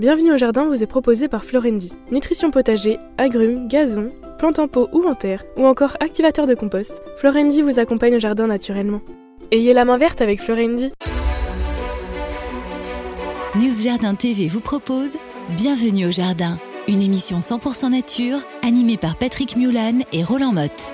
Bienvenue au jardin vous est proposé par Florendi. Nutrition potager, agrumes, gazon, plantes en pot ou en terre, ou encore activateur de compost, Florendi vous accompagne au jardin naturellement. Ayez la main verte avec Florendi. News Jardin TV vous propose Bienvenue au jardin, une émission 100% nature animée par Patrick Mulan et Roland Motte.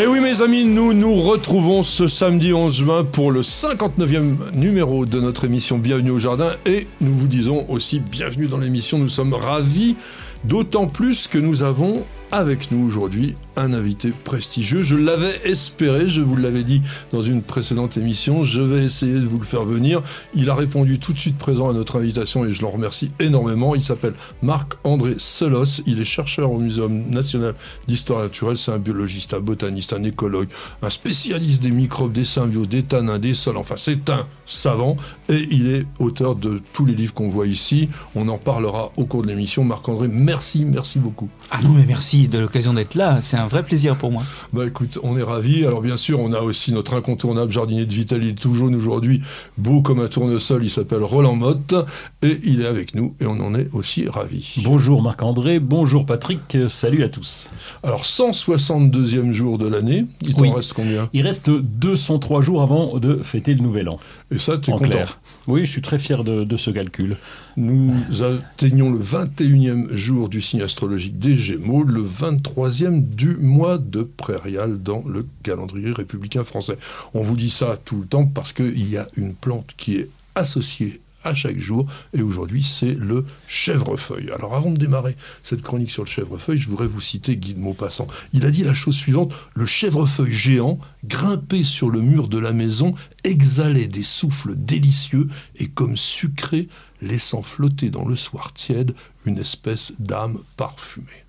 Et oui mes amis, nous nous retrouvons ce samedi 11 juin pour le 59e numéro de notre émission Bienvenue au Jardin. Et nous vous disons aussi bienvenue dans l'émission, nous sommes ravis, d'autant plus que nous avons avec nous aujourd'hui un invité prestigieux. Je l'avais espéré, je vous l'avais dit dans une précédente émission, je vais essayer de vous le faire venir. Il a répondu tout de suite présent à notre invitation et je l'en remercie énormément. Il s'appelle Marc-André Selos, il est chercheur au Muséum national d'histoire naturelle, c'est un biologiste, un botaniste, un écologue, un spécialiste des microbes, des symbioses, des tanins, des sols, enfin c'est un savant et il est auteur de tous les livres qu'on voit ici. On en parlera au cours de l'émission. Marc-André, merci, merci beaucoup. Ah non mais merci de l'occasion d'être là, c'est un vrai plaisir pour moi. Bah écoute, on est ravis. Alors bien sûr, on a aussi notre incontournable jardinier de Vital, il est tout jaune aujourd'hui, beau comme un tournesol, il s'appelle Roland Motte, et il est avec nous, et on en est aussi ravis. Bonjour Marc-André, bonjour Patrick, salut à tous. Alors 162e jour de l'année, il t'en Oui. reste combien? Il reste 203 jours avant de fêter le nouvel an. Et ça, tu es En content clair. Oui, je suis très fier de, ce calcul. Nous atteignons le 21e jour du signe astrologique des Gémeaux, le 23e du mois de prairial dans le calendrier républicain français. On vous dit ça tout le temps parce qu'il y a une plante qui est associée à chaque jour, et aujourd'hui c'est le chèvrefeuille. Alors avant de démarrer cette chronique sur le chèvrefeuille, je voudrais vous citer Guy de Maupassant. Il a dit la chose suivante, le chèvrefeuille géant, grimpé sur le mur de la maison, exhalait des souffles délicieux et comme sucré, laissant flotter dans le soir tiède une espèce d'âme parfumée.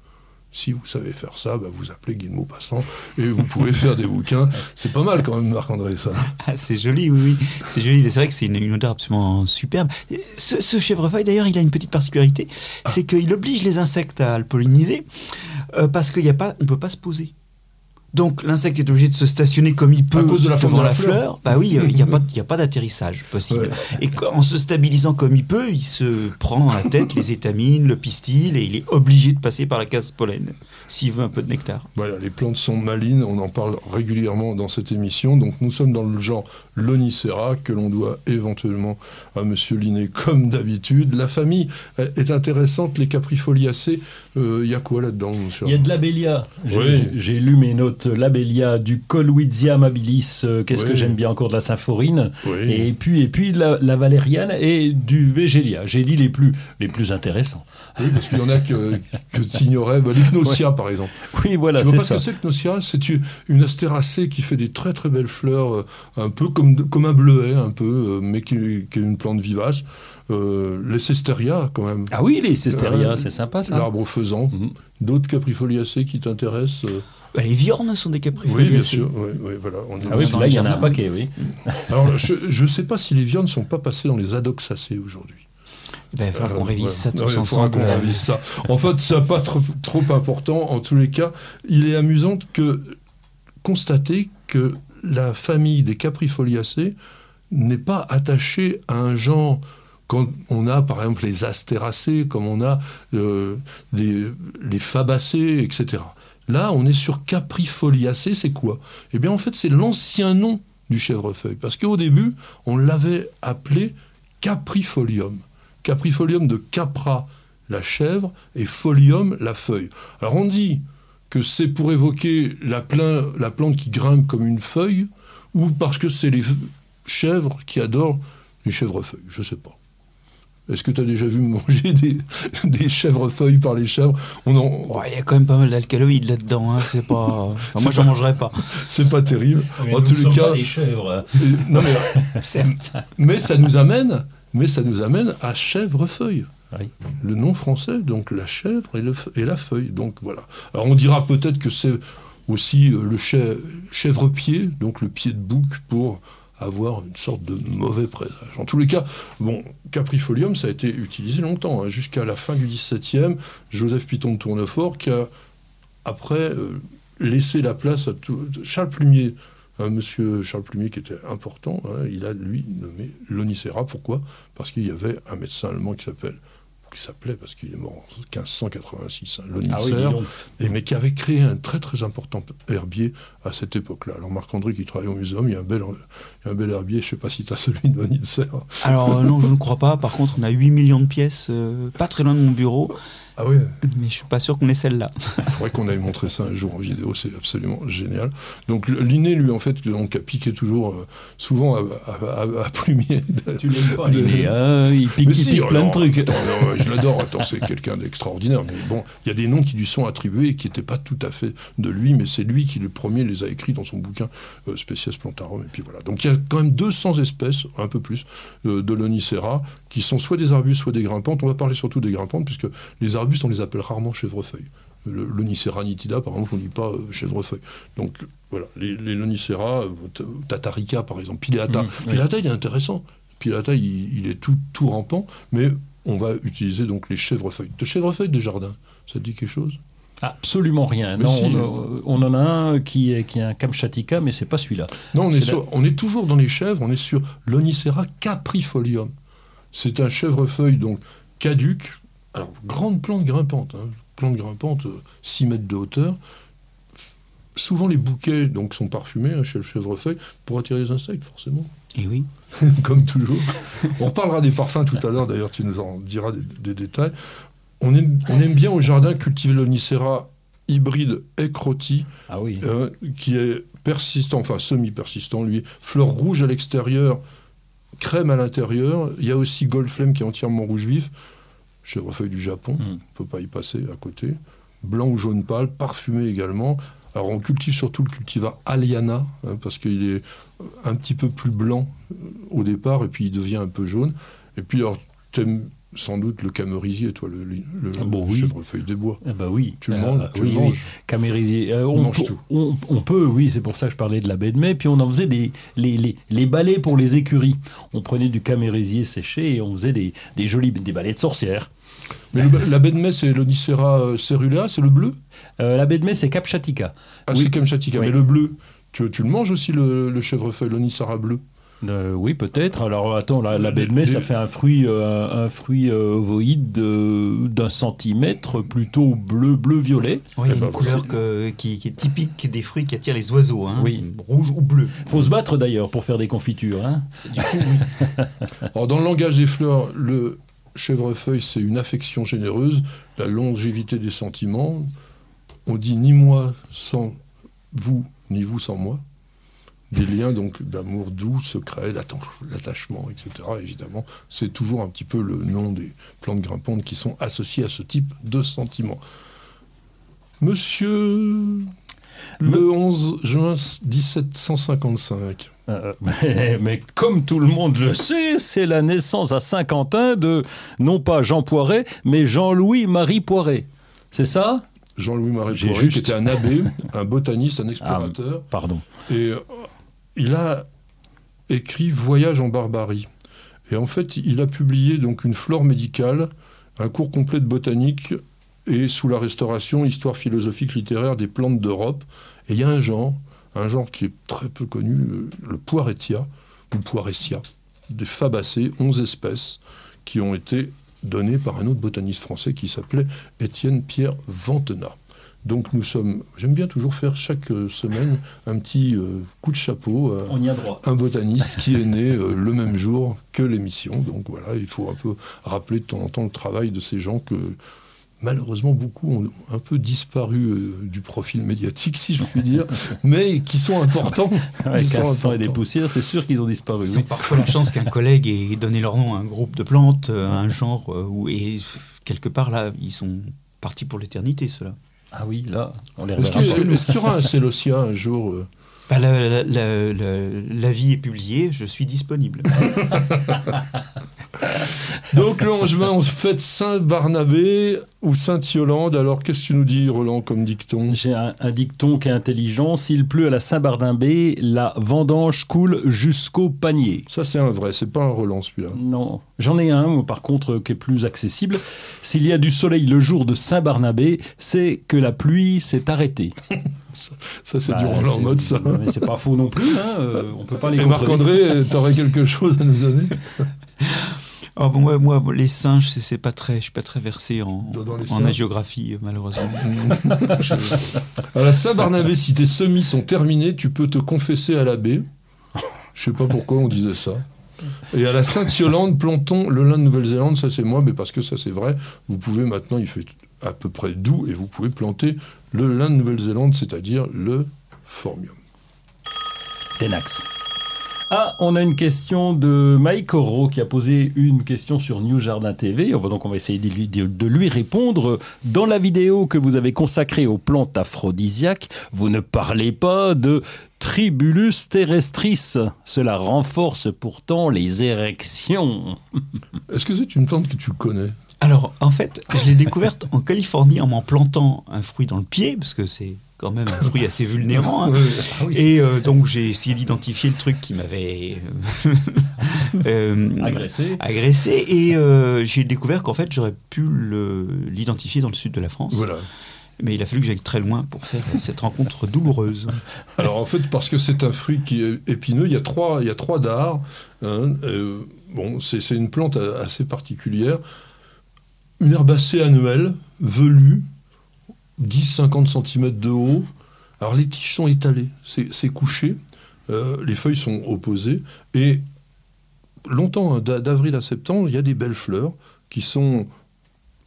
Si vous savez faire ça, bah, vous appelez Guy de Maupassant et vous pouvez faire des bouquins. C'est pas mal quand même, Marc-André, ça. Ah, c'est joli, oui, oui. C'est joli, mais c'est vrai que c'est une, une odeur absolument superbe. Ce, ce chèvrefeuille, d'ailleurs, il a une petite particularité, c'est qu'il oblige les insectes à le polliniser euh, parce qu'on ne peut pas se poser. Donc l'insecte est obligé de se stationner comme il peut cause de la forme devant de la la fleur. fleur. Bah oui, euh, il n'y a pas, il y a pas d'atterrissage possible. Ouais. Et en se stabilisant comme il peut, il se prend à la tête les étamines, le pistil, et il est obligé de passer par la case pollen s'il veut un peu de nectar. Voilà, les plantes sont malines, on en parle régulièrement dans cette émission. Donc nous sommes dans le genre Lonicera, que l'on doit éventuellement à Monsieur Linné comme d'habitude. La famille est intéressante, les caprifoliacées, euh, il y a quoi là-dedans monsieur Il y a de l'abélia. J'ai Oui. j'ai- j'ai lu mes notes. L'abélia, du Colwizia amabilis, euh, qu'est-ce Oui. que j'aime bien encore de la symphorine. Oui. Et puis, et puis la, la valériane et du végélia. J'ai dit les plus, les plus intéressants. Oui, parce qu'il y en a que, que tu ignorais. Bah, par exemple. Oui, voilà, tu vois c'est pas ce ça. que c'est que Gnosia C'est une- astéracée qui fait des très très belles fleurs, euh, un peu comme, comme un bleuet, un peu, euh, mais qui, qui est une plante vivace. Euh, les cesteria, quand même. Ah oui, les cesterias, Euh, c'est sympa ça. L'arbre faisant. Mhm. D'autres caprifoliacées qui t'intéressent euh, Bah, les viornes sont des caprifoliacées. Oui, bien sûr. Oui, oui, voilà, on Ah oui, puis là, il y en a un paquet, oui. Alors, je ne sais pas si les viandes ne sont pas passées dans les adoxacées aujourd'hui. Ben, il va falloir qu'on Euh, révise ouais. ça Ouais, tous il faudra ensemble. qu'on révise ça. En fait, c'est pas trop, trop important. En tous les cas, il est amusant que constater que la famille des caprifoliacées n'est pas attachée à un genre. Quand on a, par exemple, les astéracées, comme on a euh, les, les fabacées, etc. Là, on est sur caprifoliacées, c'est quoi? Eh bien, en fait, c'est l'ancien nom du chèvrefeuille. Parce qu'au début, on l'avait appelé caprifolium. Caprifolium de capra, la chèvre, et folium, la feuille. Alors on dit que c'est pour évoquer la, la plante qui grimpe comme une feuille, ou parce que c'est les chèvres qui adorent les chèvrefeuilles, je sais pas. Est-ce que tu as déjà vu manger des, des chèvrefeuilles par les chèvres On en- Ouais, Il y a quand même pas mal d'alcaloïdes là-dedans. Hein. C'est pas. Enfin, moi, j'en pas- mangerai pas. C'est pas terrible. Mais en nous tous ne les cas, pas des chèvres. et- non mais Certes. Mais ça nous amène, mais ça nous amène à chèvrefeuille. Oui. Le nom français, donc la chèvre et, le fe- et la feuille. Donc voilà. Alors on dira peut-être que c'est aussi euh, le chè- chèvre-pied, donc le pied de bouc pour avoir une sorte de mauvais présage. En tous les cas, bon, Caprifolium, ça a été utilisé longtemps, hein, jusqu'à la fin du XVIIe. Joseph Piton de Tournefort qui a, après, euh, laissé la place à tout... Charles Plumier un monsieur Charles Plumier qui était important, hein, il a lui nommé l'Onicera. Pourquoi? Parce qu'il y avait un médecin allemand qui s'appelle qui s'appelait, parce qu'il est mort en 1586, hein, Ah oui, et, mais qui avait créé un très très important herbier à cette époque-là. Alors Marc-André qui travaille au muséum, il y a un bel, un bel herbier, je ne sais pas si tu as celui de l'Onicère. Alors euh, non, je ne crois pas. Par contre, on a 8 millions de pièces, euh, pas très loin de mon bureau, Ah oui mais je suis pas sûr qu'on ait celle-là. Il faudrait qu'on aille montrer ça un jour en vidéo, c'est absolument génial. Donc Linné, lui, en fait, donc, a piqué toujours, euh, souvent à, à, à- à Plumier. Tu l'aimes pas, De- Linné, hein? Il pique, Mais il si, pique oh plein non, de trucs. attends, non, je l'adore, attends, c'est quelqu'un d'extraordinaire. Mais bon, il y a des noms qui lui sont attribués et qui n'étaient pas tout à fait de lui, mais c'est lui qui, le premier, les a écrits dans son bouquin euh, Species Plantarum. Et puis voilà. Donc il y a quand même 200 espèces, un peu plus, euh, de l'Onicera, qui sont soit des arbustes, soit des grimpantes. On va parler surtout des grimpantes, puisque les arbustes, on les appelle rarement chèvrefeuilles. Le- L'Onicera nitida, par exemple, on ne dit pas euh, chèvrefeuille. Donc voilà, les, les Lonicera, euh, Tatarica, par exemple, Pileata. Mm, oui. Pileata, il est intéressant. Pileata, il, il est tout, tout rampant, mais on va utiliser donc les chèvrefeuilles. De chèvrefeuilles de jardin, ça te dit quelque chose? Absolument rien. Non, si. on, on en a un qui est, qui est un Kamchatka, mais c'est pas celui-là. Non, on est, sur- on est toujours dans les chèvres, on est sur l'Onicera caprifolium. C'est un chèvrefeuille donc caduque, alors grande plante grimpante, hein, plante grimpante, euh, 6 mètres de hauteur. Souvent les bouquets donc sont parfumés hein, chez le chèvrefeuille pour attirer les insectes forcément. Et oui. comme toujours. On reparlera des parfums tout à l'heure, d'ailleurs, tu nous en diras des, des détails. On aime, on aime bien au jardin cultiver l'Onicera hybride Ecroti, Ah oui. euh, qui est persistant, enfin semi-persistant, lui, fleur rouge à l'extérieur, crème à l'intérieur. Il y a aussi Goldflame qui est entièrement rouge vif, chèvrefeuille du Japon, Mm. on ne peut pas y passer à côté. Blanc ou jaune pâle, parfumé également. Alors on cultive surtout le cultivar Aliana, hein, parce qu'il est un petit peu plus blanc euh, au départ, et puis il devient un peu jaune. Et puis alors, sans doute le camérisier, toi, le, le, Ah bon, oui. chèvrefeuille des bois. Ah bah oui. Tu le Euh, manges, tu oui, le oui. manges. Camérisier. Euh, On mange tout. On, on peut, oui, c'est pour ça que je parlais de la baie de mai. Puis on en faisait des, les, les, les balais pour les écuries. On prenait du camérisier séché et on faisait des, des jolis des balais de sorcières. Mais le- la baie de mai, c'est l'Onicera euh, cerulea, c'est le bleu? Euh, la baie de mai, c'est Kapchatika. Ah, Oui. c'est. Oui. Mais le bleu, tu, tu le manges aussi, le, le chèvrefeuille, l'Onicera bleu? Euh, oui, peut-être. Alors attends, la, la baie de mai, ça fait un fruit, euh, un, fruit euh, ovoïde de- d'un centimètre, plutôt bleu, bleu-violet. Oui, Eh ben, une couleur que- qui, qui est typique des fruits qui attirent les oiseaux. Hein. Oui. Rouge ou bleu. Faut se battre d'ailleurs pour faire des confitures. Hein. Alors, dans le langage des fleurs, le chèvrefeuille, c'est une affection généreuse, la longévité des sentiments. On dit ni moi sans vous, ni vous sans moi. Des liens donc d'amour doux, secret, l'attachement, etc. Évidemment, c'est toujours un petit peu le nom des plantes grimpantes qui sont associées à ce type de sentiments. Monsieur, le 11 juin 1755. Euh, mais, mais comme tout le monde le sait, c'est la naissance à Saint-Quentin de non pas Jean Poiret, mais Jean-Louis-Marie Poiret. C'est ça? Jean-Louis-Marie Poiret, juste- qui était un abbé, un botaniste, un explorateur. Pardon. Et il a écrit Voyage en Barbarie. Et en fait, il a publié donc une flore médicale, un cours complet de botanique et sous la Restauration, histoire philosophique littéraire des plantes d'Europe. Et il y a un genre, un genre qui est très peu connu, le poiretia ou poiressia, des fabacées, 11 espèces qui ont été données par un autre botaniste français qui s'appelait Étienne Pierre Ventenat. Donc nous sommes, j'aime bien toujours faire chaque euh, semaine un petit euh, coup de chapeau à On y a droit. un botaniste qui est né euh, le même jour que l'émission. Donc voilà, il faut un peu rappeler de temps en temps le travail de ces gens que malheureusement beaucoup ont un peu disparu euh, du profil médiatique, si je puis dire, mais qui sont importants. Avec sang et des importants. poussières, c'est sûr qu'ils ont disparu. Ils oui. ont parfois la chance qu'un collègue ait donné leur nom à un groupe de plantes, à un genre, où, et quelque part là, ils sont partis pour l'éternité, ceux-là. Ah oui, là, on les Est-ce reverra qu'il pas. est-ce qu'il y aura un Célosia un jour euh, Bah, la- la- la- la- L'avis est publié, je suis disponible. Donc le 11 juin, on fête Saint-Barnabé ou Sainte-Yolande. Alors qu'est-ce que tu nous dis, Roland, comme dicton? J'ai un, un dicton qui est intelligent. S'il pleut à la Saint-Barnabé, la vendange coule jusqu'au panier. Ça, c'est un vrai, c'est pas un Roland celui-là. Non, j'en ai un, par contre, qui est plus accessible. S'il y a du soleil le jour de Saint-Barnabé, c'est que la pluie s'est arrêtée. ça, ça, c'est Bah, du Roland ça. Mais c'est pas faux non plus. Hein. euh, on peut pas les Et. Marc-André, t'aurais quelque chose à nous donner? Ah bon, moi, moi, les singes, c'est pas très, je suis pas très versé en, en géographie, malheureusement. À la Saint-Barnabé, si tes semis sont terminés, tu peux te confesser à l'abbé. Je sais pas pourquoi on disait ça. Et à la Sainte-Yolande, plantons le lin de Nouvelle-Zélande, ça c'est moi, mais parce que ça c'est vrai. Vous pouvez maintenant, il fait à peu près doux, et vous pouvez planter le lin de Nouvelle-Zélande, c'est-à-dire le formium. Tenax. Ah, on a une question de Mike Oro qui a posé une question sur New Jardin TV. On va donc on va essayer de lui, de- de lui répondre. Dans la vidéo que vous avez consacrée aux plantes aphrodisiaques, vous ne parlez pas de Tribulus terrestris. Cela renforce pourtant les érections. Est-ce que c'est une plante que tu connais? Alors, en fait, je l'ai découverte en Californie en m'en plantant un fruit dans le pied, parce que c'est quand même un fruit assez vulnérant. hein. Ouais. Et euh, donc, j'ai essayé d'identifier le truc qui m'avait euh, euh, Agressé. agressé. Et euh, j'ai découvert qu'en fait, j'aurais pu l'identifier dans le sud de la France. Voilà. Mais il a fallu que j'aille très loin pour faire cette rencontre douloureuse. Alors en fait, parce que c'est un fruit qui est épineux, il y a trois, il y a trois dards. hein, bon, c'est une plante assez particulière. Une herbacée annuelle, velue, 10-50 cm de haut. Alors les tiges sont étalées, c'est couché, euh, les feuilles sont opposées. Et longtemps, hein, d'a- d'avril à septembre, il y a des belles fleurs qui sont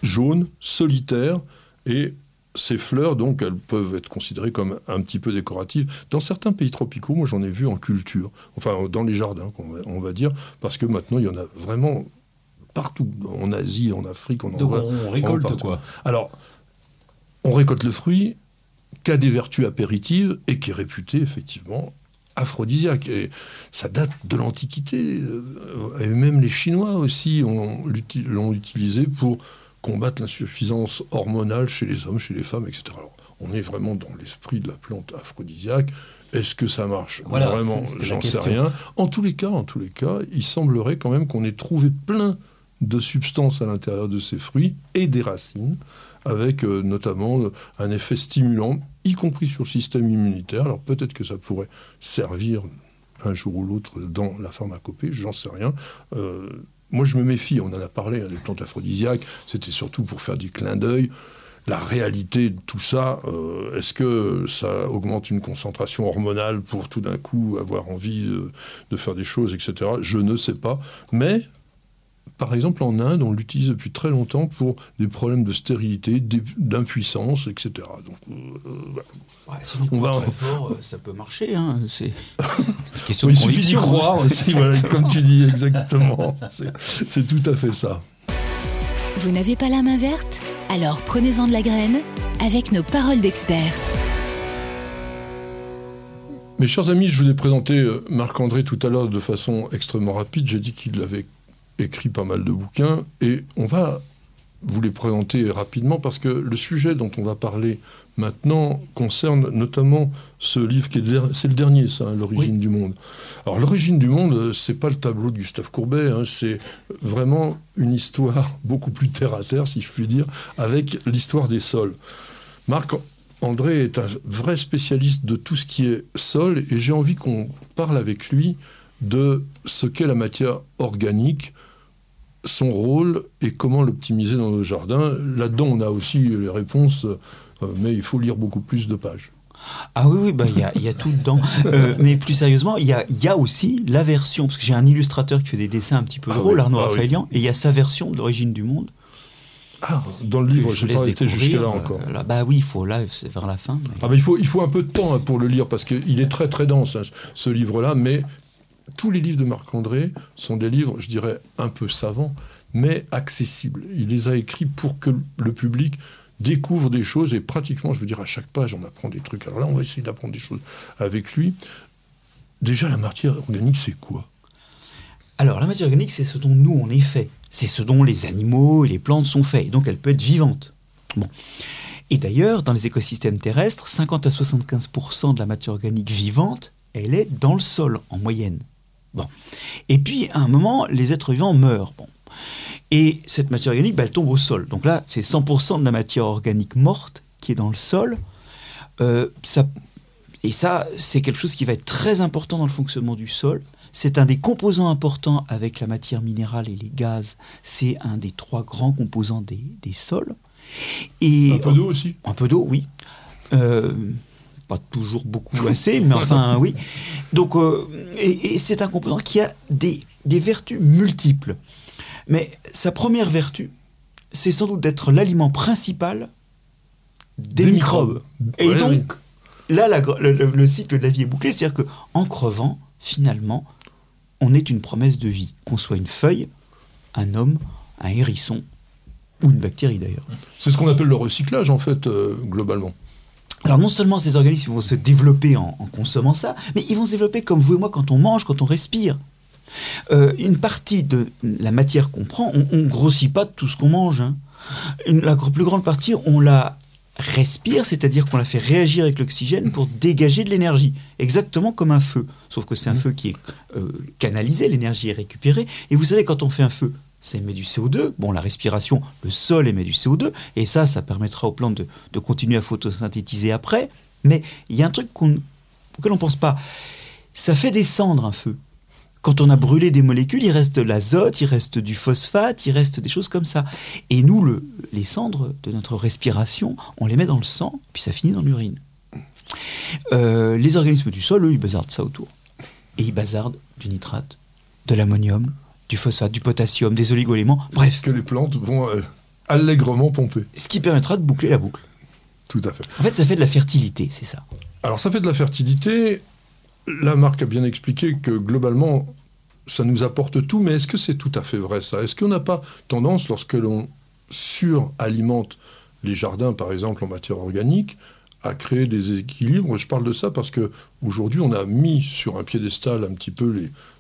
jaunes, solitaires, et ces fleurs, donc, elles peuvent être considérées comme un petit peu décoratives. Dans certains pays tropicaux, moi j'en ai vu en culture, enfin dans les jardins, on va dire, parce que maintenant il y en a vraiment partout, en Asie, en Afrique, on en Donc voit. on récolte quoi? Alors, on récolte le fruit qui a des vertus apéritives et qui est réputé effectivement aphrodisiaque. Et ça date de l'Antiquité. euh, Et même les Chinois aussi l'ont utilisé pour combattre l'insuffisance hormonale chez les hommes, chez les femmes, etc. Alors, on est vraiment dans l'esprit de la plante aphrodisiaque. Est-ce que ça marche? Voilà, Vraiment, j'en sais rien. En tous les cas, en tous les cas, il semblerait quand même qu'on ait trouvé plein de substances à l'intérieur de ces fruits et des racines, avec euh, notamment euh, un effet stimulant, y compris sur le système immunitaire. Alors peut-être que ça pourrait servir un jour ou l'autre dans la pharmacopée, j'en sais rien. Euh, moi, je me méfie, on en a parlé, hein, des plantes aphrodisiaques, c'était surtout pour faire du clin d'œil. La réalité de tout ça, est-ce que ça augmente une concentration hormonale pour tout d'un coup avoir envie de, de faire des choses, etc. Je ne sais pas. Mais par exemple, en Inde, on l'utilise depuis très longtemps pour des problèmes de stérilité, d'impuissance, etc. Donc, euh, voilà. si on va- très fort, ça peut marcher. Hein. C'est une question Oui, de il suffit d'y hein. croire aussi, voilà, comme tu dis, exactement. C'est tout à fait ça. Vous n'avez pas la main verte? Alors prenez-en de la graine avec nos paroles d'experts. Mes chers amis, je vous ai présenté euh, Marc-André tout à l'heure de façon extrêmement rapide. J'ai dit qu'il avait écrit pas mal de bouquins et on va vous les présenter rapidement parce que le sujet dont on va parler maintenant concerne notamment ce livre qui est c'est le dernier, ça, hein, l'origine du monde. Alors l'origine du monde, euh, c'est pas le tableau de Gustave Courbet, hein, c'est vraiment une histoire beaucoup plus terre à terre, si je puis dire, avec l'histoire des sols. Marc André est un vrai spécialiste de tout ce qui est sol et j'ai envie qu'on parle avec lui de ce qu'est la matière organique, son rôle et comment l'optimiser dans nos jardins. Là-dedans, on a aussi les réponses, euh, mais il faut lire beaucoup plus de pages. Ah oui, oui, bah, il y, a, il y a tout dedans. Euh, mais plus sérieusement, il y a, il y a aussi la version, parce que j'ai un illustrateur qui fait des dessins un petit peu Ah drôles, oui, Arnaud ah oui. Et il y a sa version de l'origine du monde. Ah, dans le livre, je n'ai pas été jusque-là euh, encore. là, bah oui, il faut là, c'est vers la fin. mais- Ah ben, il, faut, il faut un peu de temps hein, pour le lire parce qu'il est très très dense hein, ce livre-là, mais tous les livres de Marc-André sont des livres, je dirais, un peu savants, mais accessibles. Il les a écrits pour que le public découvre des choses et pratiquement, je veux dire, à chaque page, on apprend des trucs. Alors là, on va essayer d'apprendre des choses avec lui. Déjà, la matière organique, c'est quoi? Alors, la matière organique, c'est ce dont nous, on est fait. C'est ce dont les animaux et les plantes sont faits. Donc, elle peut être vivante. Bon. Et d'ailleurs, dans les écosystèmes terrestres, 50 à 75% de la matière organique vivante, elle est dans le sol, en moyenne. Bon. Et puis, à un moment, les êtres vivants meurent. Bon. Et cette matière organique, bah, elle tombe au sol. Donc là, c'est 100% de la matière organique morte qui est dans le sol. Euh, ça, et ça, c'est quelque chose qui va être très important dans le fonctionnement du sol. C'est un des composants importants avec la matière minérale et les gaz. C'est un des trois grands composants des, des sols. Et, un peu d'eau aussi Un peu d'eau, oui. Euh, pas toujours beaucoup assez, mais enfin oui. Donc, euh, et, c'est un composant qui a des, des, vertus multiples. Mais sa première vertu, c'est sans doute d'être l'aliment principal des, microbes. Et donc, là, le, cycle de la vie est bouclé, c'est-à-dire qu'en crevant, finalement, on est une promesse de vie, qu'on soit une feuille, un homme, un hérisson ou une bactérie d'ailleurs. C'est ce qu'on appelle le recyclage en fait, euh, globalement. Alors non seulement ces organismes vont se développer en, consommant ça, mais ils vont se développer comme vous et moi quand on mange, quand on respire. Euh, une partie de la matière qu'on prend, on ne grossit pas tout ce qu'on mange. Hein. la plus grande partie, on la respire, c'est-à-dire qu'on la fait réagir avec l'oxygène pour dégager de l'énergie, exactement comme un feu. Sauf que c'est un mmh. feu qui est euh, canalisé, l'énergie est récupérée. Et vous savez, quand on fait un feu, ça émet du CO2. Bon, la respiration, le sol émet du CO2, et ça, ça permettra aux plantes de, continuer à photosynthétiser après. Mais il y a un truc qu'on, auquel on ne pense pas. Ça fait descendre un feu. Quand on a brûlé des molécules, il reste de l'azote, il reste du phosphate, il reste des choses comme ça. Et nous, le, les cendres de notre respiration, on les met dans le sang, puis ça finit dans l'urine. Euh, les organismes du sol, eux, ils bazardent ça autour. Et ils bazardent du nitrate, de l'ammonium, du phosphate, du potassium, des oligoéléments, bref. Que les plantes vont euh, allègrement pomper. Ce qui permettra de boucler la boucle. Tout à fait. En fait, ça fait de la fertilité, c'est ça. Alors, ça fait de la fertilité. La marque a bien expliqué que globalement, ça nous apporte tout, mais est-ce que c'est tout à fait vrai ça? Est-ce qu'on n'a pas tendance, lorsque l'on suralimente les jardins, par exemple, en matière organique, à créer des équilibres? Je parle de ça parce que aujourd'hui, on a mis sur un piédestal un petit peu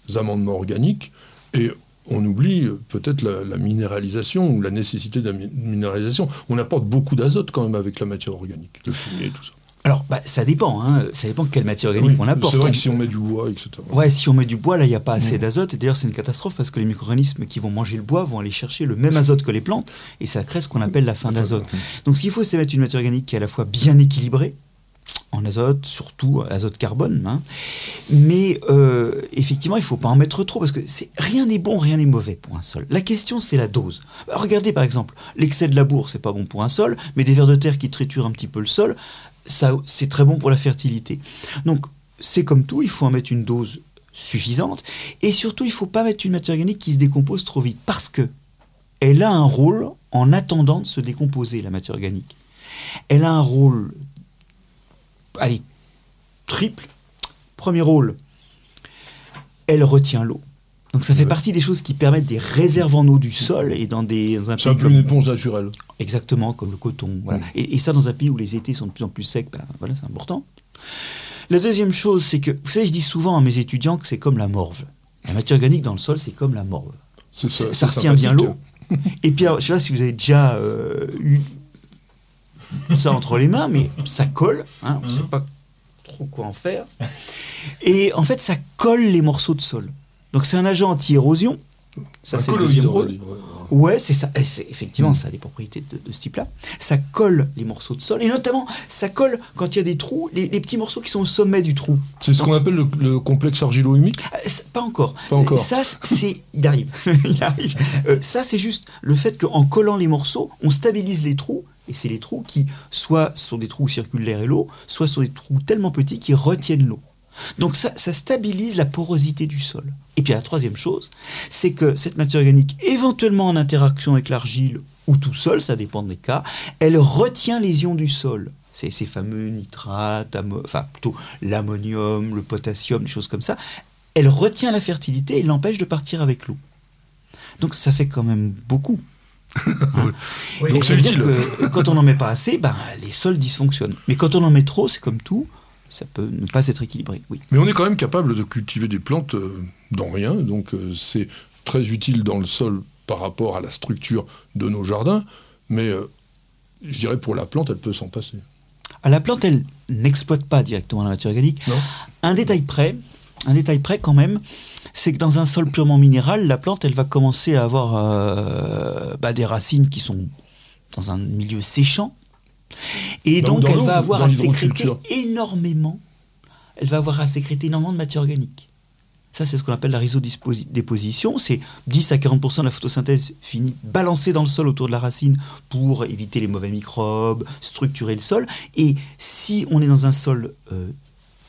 les amendements organiques, et on oublie peut-être la, minéralisation ou la nécessité de la minéralisation. On apporte beaucoup d'azote quand même avec la matière organique, le fumier, tout ça. Alors, bah, ça dépend. Hein. Ça dépend de quelle matière organique on apporte. C'est vrai que si on met du bois, etc. Ouais, si on met du bois, là, il n'y a pas assez mm. d'azote. Et d'ailleurs, c'est une catastrophe parce que les micro-organismes qui vont manger le bois vont aller chercher le même azote que les plantes. Et ça crée ce qu'on appelle la fin d'azote. Donc, s'il faut, c'est mettre une matière organique qui est à la fois bien équilibrée, en azote, surtout azote carbone. Hein. Mais euh, effectivement, il ne faut pas en mettre trop parce que rien n'est bon, rien n'est mauvais pour un sol. La question, c'est la dose. Bah, regardez par exemple, l'excès de labour, c'est pas bon pour un sol, mais des vers de terre qui triturent un petit peu le sol, ça, c'est très bon pour la fertilité. Donc, c'est comme tout, il faut en mettre une dose suffisante et surtout, il ne faut pas mettre une matière organique qui se décompose trop vite parce que elle a un rôle en attendant de se décomposer, la matière organique. Elle a un rôle allez, triple. Premier rôle, elle retient l'eau. Donc ça fait partie des choses qui permettent des réserves en eau du sol et dans des un C'est un peu une éponge naturelle. Exactement, comme le coton. Voilà. Et, ça dans un pays où les étés sont de plus en plus secs, ben, voilà, c'est important. La deuxième chose, c'est que, vous savez, je dis souvent à mes étudiants que c'est comme la morve. La matière organique dans le sol, c'est comme la morve. Ça, ça retient bien l'eau. Et puis, je ne sais pas si vous avez déjà euh, eu ça entre les mains, mais ça colle. Hein, on ne sait mhm. pas trop quoi en faire. Et en fait, ça colle les morceaux de sol. Donc c'est un agent anti-érosion. Ça, c'est le Ouais, c'est ça. effectivement, ça a des propriétés de, ce type-là. Ça colle les morceaux de sol. Et notamment, ça colle quand il y a des trous, les, petits morceaux qui sont au sommet du trou. C'est ce qu'on appelle le, complexe argilo-humique? Euh, Pas encore. Pas encore. Ça, c'est. il arrive. il arrive. Euh, ça, c'est juste le fait qu'en collant les morceaux, on stabilise les trous et c'est les trous qui, soit sont des trous où circule l'air et l'eau, soit sont des trous tellement petits qui retiennent l'eau. Donc ça, stabilise la porosité du sol. Et puis la troisième chose, c'est que cette matière organique, éventuellement en interaction avec l'argile ou tout seul, ça dépend des cas, elle retient les ions du sol. C'est ces fameux nitrates, enfin plutôt l'ammonium, le potassium, des choses comme ça. Elle retient la fertilité et l'empêche de partir avec l'eau. Donc ça fait quand même beaucoup. Donc ça veut dire que quand on n'en met pas assez, ben, les sols dysfonctionnent. Mais quand on en met trop, c'est comme tout, ça peut ne pas être équilibré. Oui. Mais on est quand même capable de cultiver des plantes euh, dans rien, donc euh, c'est très utile dans le sol par rapport à la structure de nos jardins, mais euh, je dirais pour la plante, elle peut s'en passer. À la plante, elle n'exploite pas directement la matière organique. Un détail près, un détail près quand même, c'est que dans un sol purement minéral, la plante, elle va commencer à avoir euh, bah, des racines qui sont dans un milieu séchant, Et donc, elle va avoir à sécréter énormément. Elle va avoir à sécréter énormément de matière organique. Ça, c'est ce qu'on appelle la rhizodéposition. C'est 10 à 40% de la photosynthèse finit balancée dans le sol autour de la racine pour éviter les mauvais microbes, structurer le sol. Et si on est dans un sol, euh,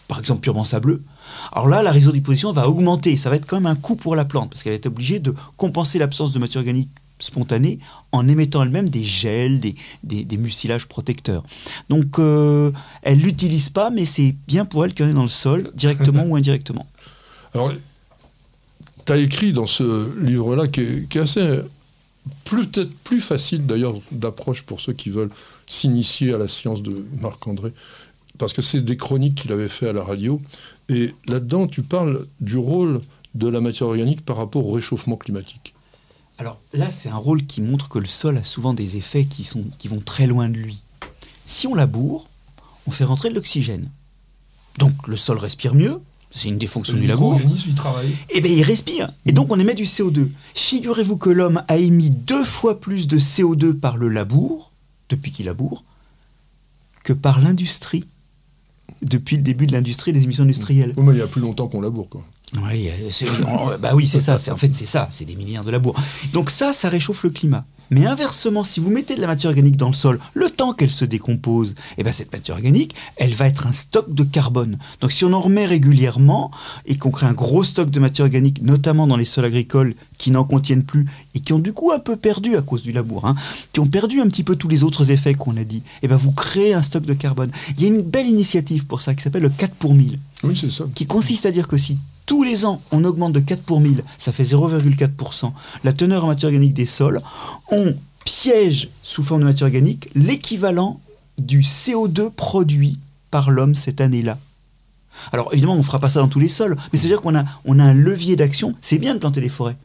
par exemple, purement sableux, alors là, la rhizodéposition va augmenter. Ça va être quand même un coût pour la plante parce qu'elle est obligée de compenser l'absence de matière organique spontanée en émettant elle-même des gels, des, des, des mucilages protecteurs. Donc, euh, elle l'utilise pas, mais c'est bien pour elle qu'il y en ait dans le sol, directement ou indirectement. Alors, tu as écrit dans ce livre-là, qui est, qui est assez, peut-être plus facile d'ailleurs d'approche pour ceux qui veulent s'initier à la science de Marc-André, parce que c'est des chroniques qu'il avait fait à la radio. Et là-dedans, tu parles du rôle de la matière organique par rapport au réchauffement climatique. Alors là, c'est un rôle qui montre que le sol a souvent des effets qui, sont, qui vont très loin de lui. Si on laboure, on fait rentrer de l'oxygène. Donc le sol respire mieux, c'est une des fonctions du labour. Il travaille. Eh bien, il respire. Et donc, on émet du CO2. Figurez-vous que l'homme a émis deux fois plus de CO2 par le labour, depuis qu'il laboure, que par l'industrie, depuis le début de l'industrie des émissions industrielles. Oui, mais il y a plus longtemps qu'on laboure. Quoi. Oui, bah oui, c'est ça. C'est en fait c'est ça. C'est des milliards de labours. Donc ça, ça réchauffe le climat. Mais inversement, si vous mettez de la matière organique dans le sol, le temps qu'elle se décompose, eh ben cette matière organique, elle va être un stock de carbone. Donc si on en remet régulièrement et qu'on crée un gros stock de matière organique, notamment dans les sols agricoles qui n'en contiennent plus et qui ont du coup un peu perdu à cause du labour, hein, qui ont perdu un petit peu tous les autres effets qu'on a dit, eh ben vous créez un stock de carbone. Il y a une belle initiative pour ça qui s'appelle le 4 pour 1000 Oui, c'est ça. qui consiste à dire que si tous les ans on augmente de 4 pour 1000, ça fait 0,4%, la teneur en matière organique des sols, on piège sous forme de matière organique l'équivalent du CO2 produit par l'homme cette année-là. Alors évidemment, on ne fera pas ça dans tous les sols, mais c'est-à-dire qu'on a, un levier d'action. C'est bien de planter des forêts.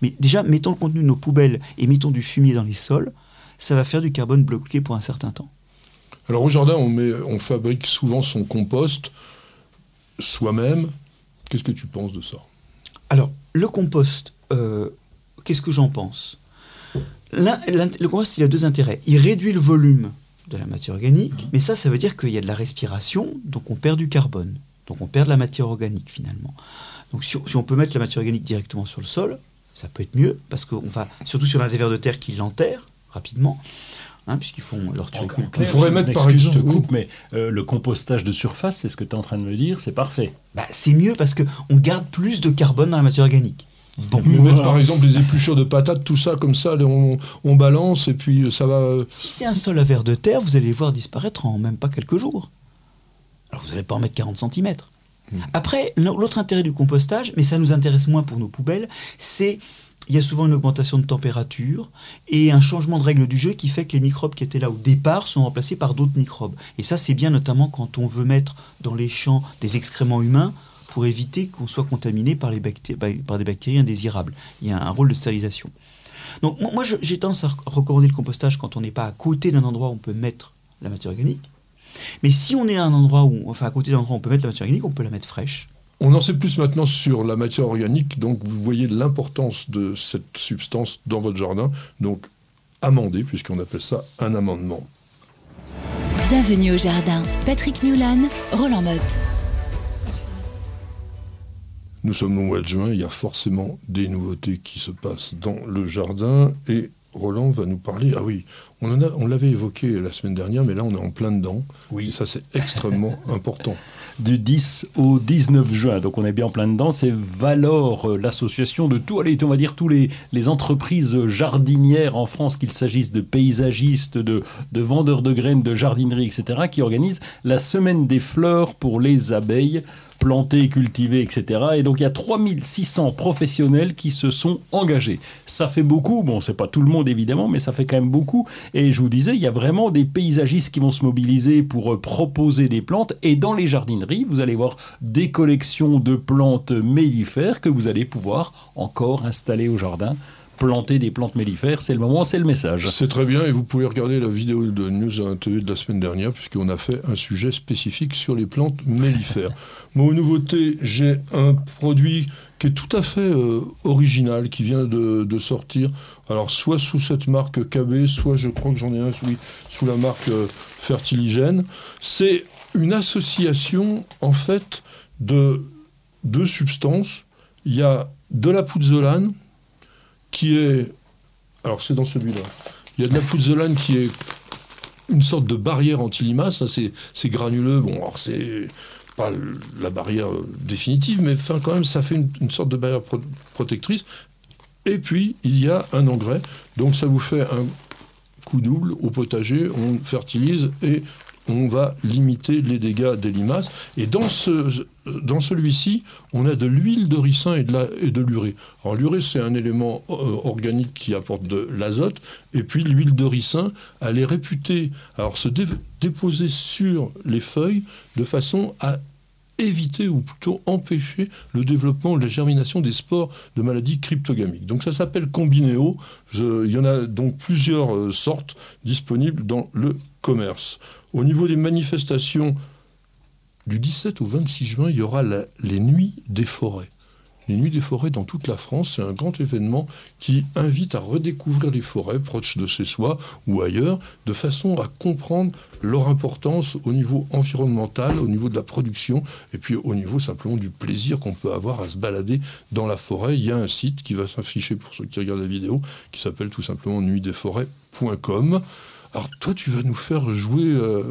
Mais déjà, mettons le contenu de nos poubelles et mettons du fumier dans les sols, ça va faire du carbone bloqué pour un certain temps. Alors au jardin, on fabrique souvent son compost soi-même. Qu'est-ce que tu penses de ça? Alors, le compost, euh, qu'est-ce que j'en pense? Le compost, il a deux intérêts. Il réduit le volume de la matière organique, mais ça, ça veut dire qu'il y a de la respiration, donc on perd du carbone. Donc on perd de la matière organique finalement. Donc si, si on peut mettre la matière organique directement sur le sol, ça peut être mieux, parce qu'on va, surtout sur des vers de terre qui l'enterrent rapidement, hein, puisqu'ils font leur En turiculture. clair, faudrait je mettre, par exemple, je te oui. coupe, mais euh, le compostage de surface, c'est ce que tu es en train de me dire, c'est parfait. Bah, c'est mieux parce qu'on garde plus de carbone dans la matière organique. Bon, Mais Voilà. mettre par exemple des épluchures de patates, tout ça comme ça, on, on balance et puis ça va. Si c'est un sol à vers de terre, vous allez les voir disparaître en même pas quelques jours. Alors vous n'allez pas en mettre 40 cm. Après, l'autre intérêt du compostage, mais ça nous intéresse moins pour nos poubelles, c'est il y a souvent une augmentation de température et un changement de règle du jeu qui fait que les microbes qui étaient là au départ sont remplacés par d'autres microbes. Et ça, c'est bien notamment quand on veut mettre dans les champs des excréments humains pour éviter qu'on soit contaminé par, par des bactéries indésirables. Il y a un rôle de stérilisation. Donc moi, j'ai tendance à rec- recommander le compostage quand on n'est pas à côté d'un endroit où on peut mettre la matière organique. Mais si on est à un endroit où, enfin à côté d'un endroit où on peut mettre la matière organique, on peut la mettre fraîche. On en sait plus maintenant sur la matière organique, donc vous voyez l'importance de cette substance dans votre jardin. Donc amender, puisqu'on appelle ça un amendement. Bienvenue au jardin. Patrick Mulan, Roland Motte. Nous sommes au mois de juin, il y a forcément des nouveautés qui se passent dans le jardin et Roland va nous parler. Ah oui, on en a, on l'avait évoqué la semaine dernière, mais là on est en plein dedans. Oui. Et ça c'est extrêmement important. Du 10 au 19 juin. Donc on est bien en plein dedans. C'est Valor, euh, l'association de tout, on va dire tous les, les entreprises jardinières en France, qu'il s'agisse de paysagistes, de, de vendeurs de graines, de jardinerie, etc., qui organisent la semaine des fleurs pour les abeilles plantées, cultivées, etc. Et donc il y a 3600 professionnels qui se sont engagés. Ça fait beaucoup, bon c'est pas tout le monde évidemment, mais ça fait quand même beaucoup. Et je vous disais, il y a vraiment des paysagistes qui vont se mobiliser pour euh, proposer des plantes. Et dans les jardineries, vous allez voir des collections de plantes mellifères que vous allez pouvoir encore installer au jardin. Planter des plantes mellifères, c'est le moment, c'est le message. C'est très bien et vous pouvez regarder la vidéo de News à de la semaine dernière puisqu'on a fait un sujet spécifique sur les plantes mellifères. Moi, aux nouveautés, j'ai un produit qui est tout à fait euh, original, qui vient de, de, sortir. Alors, soit sous cette marque KB, soit je crois que j'en ai un sous, sous la marque euh, Fertiligène. C'est une association, en fait, de deux substances. Il y a de la pouzzolane, qui est. Alors, c'est dans celui-là. Il y a de la pouzzolane qui est une sorte de barrière anti-limace. C'est granuleux. Bon, alors c'est pas la barrière définitive, mais enfin, quand même, ça fait une, sorte de barrière protectrice. Et puis, il y a un engrais. Donc, ça vous fait un coup double au potager. On fertilise et on va limiter les dégâts des limaces. Et dans, ce, dans celui-ci, on a de l'huile de ricin et de, l'urée. Alors l'urée, c'est un élément euh, organique qui apporte de l'azote. Et puis l'huile de ricin, elle est réputée alors se déposer sur les feuilles de façon à éviter ou plutôt empêcher le développement, la germination des spores de maladies cryptogamiques. Donc ça s'appelle Combinéo. il y en a donc plusieurs euh, sortes disponibles dans le commerce. Au niveau des manifestations, du 17 au 26 juin, il y aura les Nuits des forêts. Les Nuits des forêts dans toute la France, c'est un grand événement qui invite à redécouvrir les forêts proches de chez soi ou ailleurs, de façon à comprendre leur importance au niveau environnemental, au niveau de la production, et puis au niveau simplement du plaisir qu'on peut avoir à se balader dans la forêt. Il y a un site qui va s'afficher pour ceux qui regardent la vidéo, qui s'appelle tout simplement nuitdesforêts.com. Alors toi, tu vas nous faire jouer euh,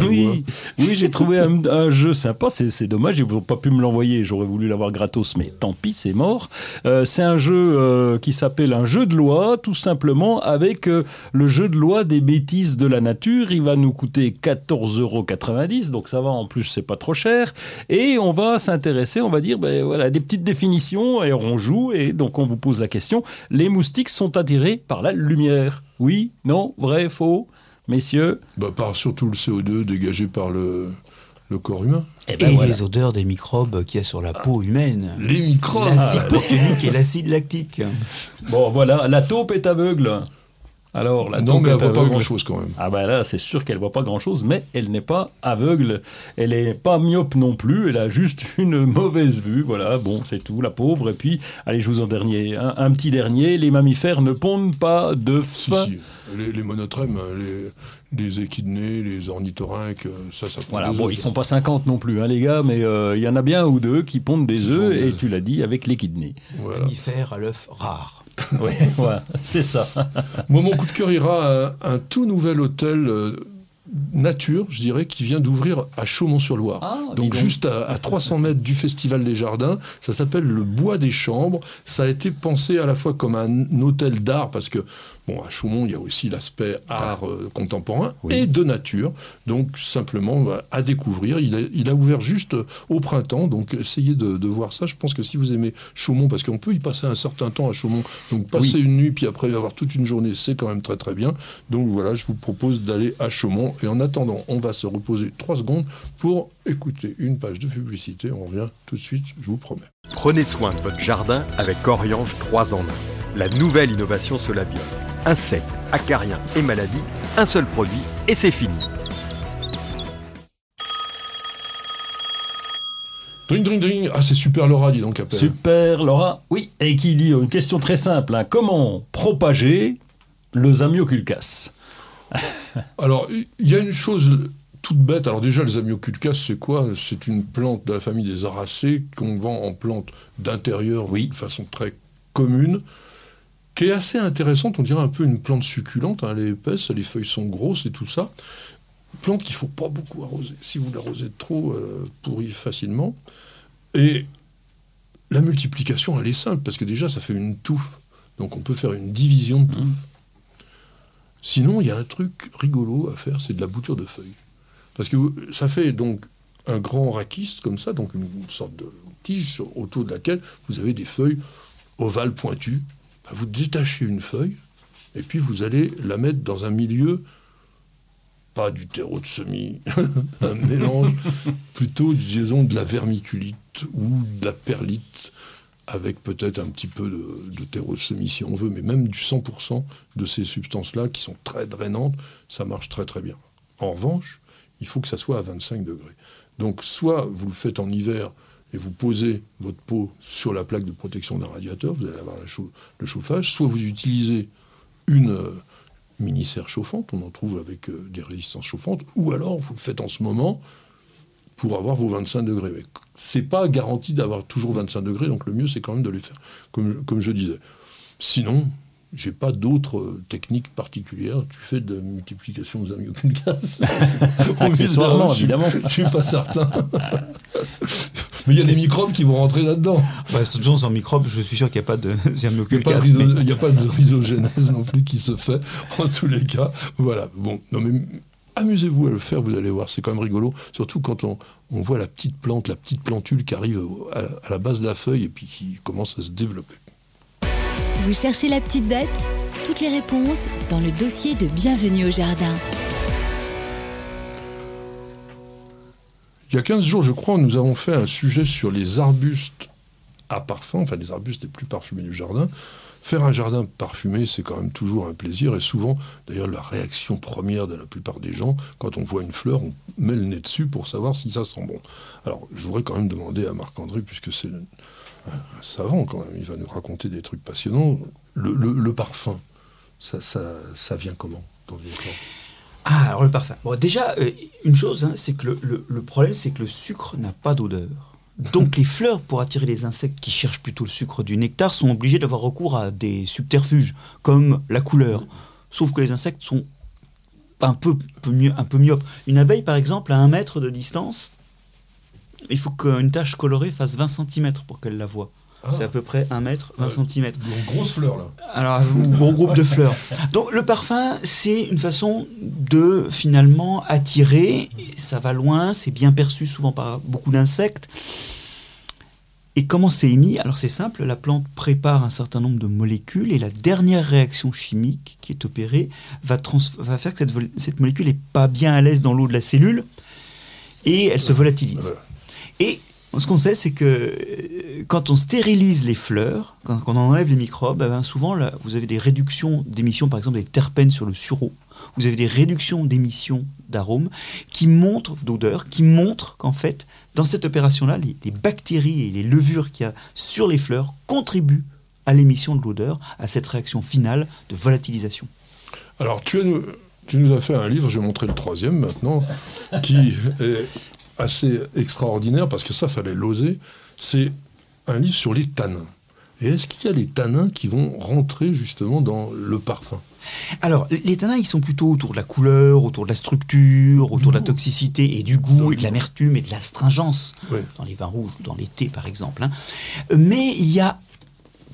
oui, oui j'ai trouvé un, jeu sympa. C'est dommage, ils n'ont pas pu me l'envoyer. J'aurais voulu l'avoir gratos, mais tant pis, c'est mort. Euh, c'est un jeu euh, qui s'appelle un jeu de loi, tout simplement, avec euh, le jeu de loi des bêtises de la nature. Il va nous coûter 14,90 euros, donc ça va. En plus, c'est pas trop cher. Et on va s'intéresser, on va dire, ben, voilà, des petites définitions et on joue. Et donc, on vous pose la question les moustiques sont attirés par la lumière Oui Non Vrai Faux messieurs bah, Par surtout le CO2 dégagé par le, le corps humain. Eh et, ben les odeurs des microbes qu'il y a sur la peau humaine. Les microbes L'acide protéinique et l'acide lactique. Bon, voilà, la taupe est aveugle. Alors, la non, mais elle voit pas grand-chose quand même. Ah ben là, c'est sûr qu'elle voit pas grand-chose, mais elle n'est pas aveugle. Elle n'est pas myope non plus. Elle a juste une mauvaise vue. Voilà, bon, c'est tout, la pauvre. Et puis, allez, je vous en dernier, un, petit dernier. Les mammifères ne pondent pas de Si, si. Les, les monotrèmes, les, les échidnés, les ornithorynques, ça, ça Voilà, bon, ils sont pas 50 non plus, hein, les gars, mais euh, il y en a bien un ou deux qui pondent des œufs, et tu l'as dit, avec l'échidné. Voilà. Mammifères à l'œuf rare. oui, ouais, c'est ça. Moi, mon coup de cœur ira à un tout nouvel hôtel. Euh, nature, je dirais, qui vient d'ouvrir à Chaumont-sur-Loire. Ah, donc, juste à, à, 300 mètres du Festival des Jardins. Ça s'appelle le Bois des Chambres. Ça a été pensé à la fois comme un hôtel d'art, parce que Bon, à Chaumont, il y a aussi l'aspect art euh, contemporain et de nature. Donc, simplement, à découvrir. Il a, il a, ouvert juste au printemps. Donc, essayez de, voir ça. Je pense que si vous aimez Chaumont, parce qu'on peut y passer un certain temps à Chaumont, donc passer une nuit, puis après avoir toute une journée, c'est quand même très très bien. Donc, voilà, je vous propose d'aller à Chaumont. Et en attendant, on va se reposer trois secondes pour écouter une page de publicité. On revient tout de suite, je vous promets. Prenez soin de votre jardin avec Coriange 3 en 1. La nouvelle innovation Solabio insectes, acariens et maladies, un seul produit et c'est fini. Dring, dring, dring. Ah, c'est super Laura, dis donc. Appelle. Super Laura, oui. Et qui dit une question très simple hein. comment propager le zamioculcas Alors, il y a une chose toute bête. Alors, déjà, le zamioculcas, c'est quoi? C'est une plante de la famille des aracées qu'on vend en plante d'intérieur oui. de façon très commune qui est assez intéressante. On dirait un peu une plante succulente. Hein, elle est épaisse, les feuilles sont grosses et tout ça. Plante qu'il ne faut pas beaucoup arroser. Si vous l'arrosez trop, euh, pourrit facilement. Et la multiplication, elle est simple, parce que déjà, ça fait une touffe. Donc on peut faire une division de touffe. Mmh. Sinon, il y a un truc rigolo à faire, c'est de la bouture de feuilles. Parce que ça fait donc un grand raquiste comme ça, donc une sorte de tige autour de laquelle vous avez des feuilles ovales pointues, bah, vous détachez une feuille et puis vous allez la mettre dans un milieu, pas du terreau de semis, un mélange plutôt, disons, de la vermiculite ou de la perlite avec peut-être un petit peu de, de semis si on veut, mais même du 100% de ces substances-là qui sont très drainantes, ça marche très très bien. En revanche, il faut que ça soit à 25 degrés. Donc soit vous le faites en hiver et vous posez votre peau sur la plaque de protection d'un radiateur, vous allez avoir le chauffage. Soit vous utilisez une euh, mini-serre chauffante, on en trouve avec euh, des résistances chauffantes, ou alors vous le faites en ce moment pour avoir vos 25 degrés. Mais c'est pas garanti d'avoir toujours 25 degrés, donc le mieux c'est quand même de les faire, comme, comme je disais. Sinon, j'ai pas d'autres euh, techniques particulières. Tu fais de multiplication des amis aucune casse. Accessoirement, évidemment. Je, suis pas certain. Mais il y a des microbes qui vont rentrer là-dedans. Bah, sans microbes, je suis sûr qu'il n'y a pas de Il n'y a, pas de rhizogénèse non plus qui se fait. En tous les cas, voilà. Bon, non mais amusez-vous à le faire, vous allez voir, c'est quand même rigolo. Surtout quand on, voit la petite plante, la petite plantule qui arrive à la base de la feuille et puis qui commence à se développer. Vous cherchez la petite bête? Toutes les réponses dans le dossier de Bienvenue au Jardin. Il y a 15 jours, je crois, nous avons fait un sujet sur les arbustes à parfum, enfin les arbustes les plus parfumés du jardin. Faire un jardin parfumé, c'est quand même toujours un plaisir. Et souvent, d'ailleurs, la réaction première de la plupart des gens, quand on voit une fleur, on met le nez dessus pour savoir si ça sent bon. Alors, je voudrais quand même demander à Marc-André, puisque c'est un savant quand même, il va nous raconter des trucs passionnants. Le, parfum, ça, ça, vient comment dans Ah, alors le parfum. Bon, déjà, euh, une chose, hein, c'est que le, problème, c'est que le sucre n'a pas d'odeur. Donc les fleurs, pour attirer les insectes qui cherchent plutôt le sucre du nectar, sont obligées d'avoir recours à des subterfuges, comme la couleur. Sauf que les insectes sont un peu, mieux, un peu myopes. Une abeille, par exemple, à un mètre de distance, il faut qu'une tache colorée fasse 20 cm pour qu'elle la voie. Ah. C'est à peu près 1 mètre, 20 cm. Une grosse fleur, là. Alors, gros groupe de fleurs. Donc, le parfum, c'est une façon de finalement attirer. Ça va loin, c'est bien perçu souvent par beaucoup d'insectes. Et comment c'est émis? Alors, c'est simple, la plante prépare un certain nombre de molécules et la dernière réaction chimique qui est opérée va, va faire que cette, cette molécule n'est pas bien à l'aise dans l'eau de la cellule et elle se volatilise. Et ce qu'on sait, c'est que euh, quand on stérilise les fleurs, quand, on enlève les microbes, eh ben, souvent vous avez des réductions d'émissions, par exemple des terpènes sur le sureau. Vous avez des réductions d'émissions d'arômes qui montrent, d'odeurs, qui montrent qu'en fait, dans cette opération-là, les, bactéries et les levures qu'il y a sur les fleurs contribuent à l'émission de l'odeur, à cette réaction finale de volatilisation. Alors, tu, tu nous as fait un livre, je vais montrer le troisième maintenant, qui est assez extraordinaire, parce que ça, fallait l'oser, c'est un livre sur les tanins. Et est-ce qu'il y a les tanins qui vont rentrer justement dans le parfum? Alors, les tanins, ils sont plutôt autour de la couleur, autour de la structure, autour de la toxicité et du goût et de l'amertume et de l'astringence, dans les vins rouges ou dans les thés par exemple. Hein. Mais il y a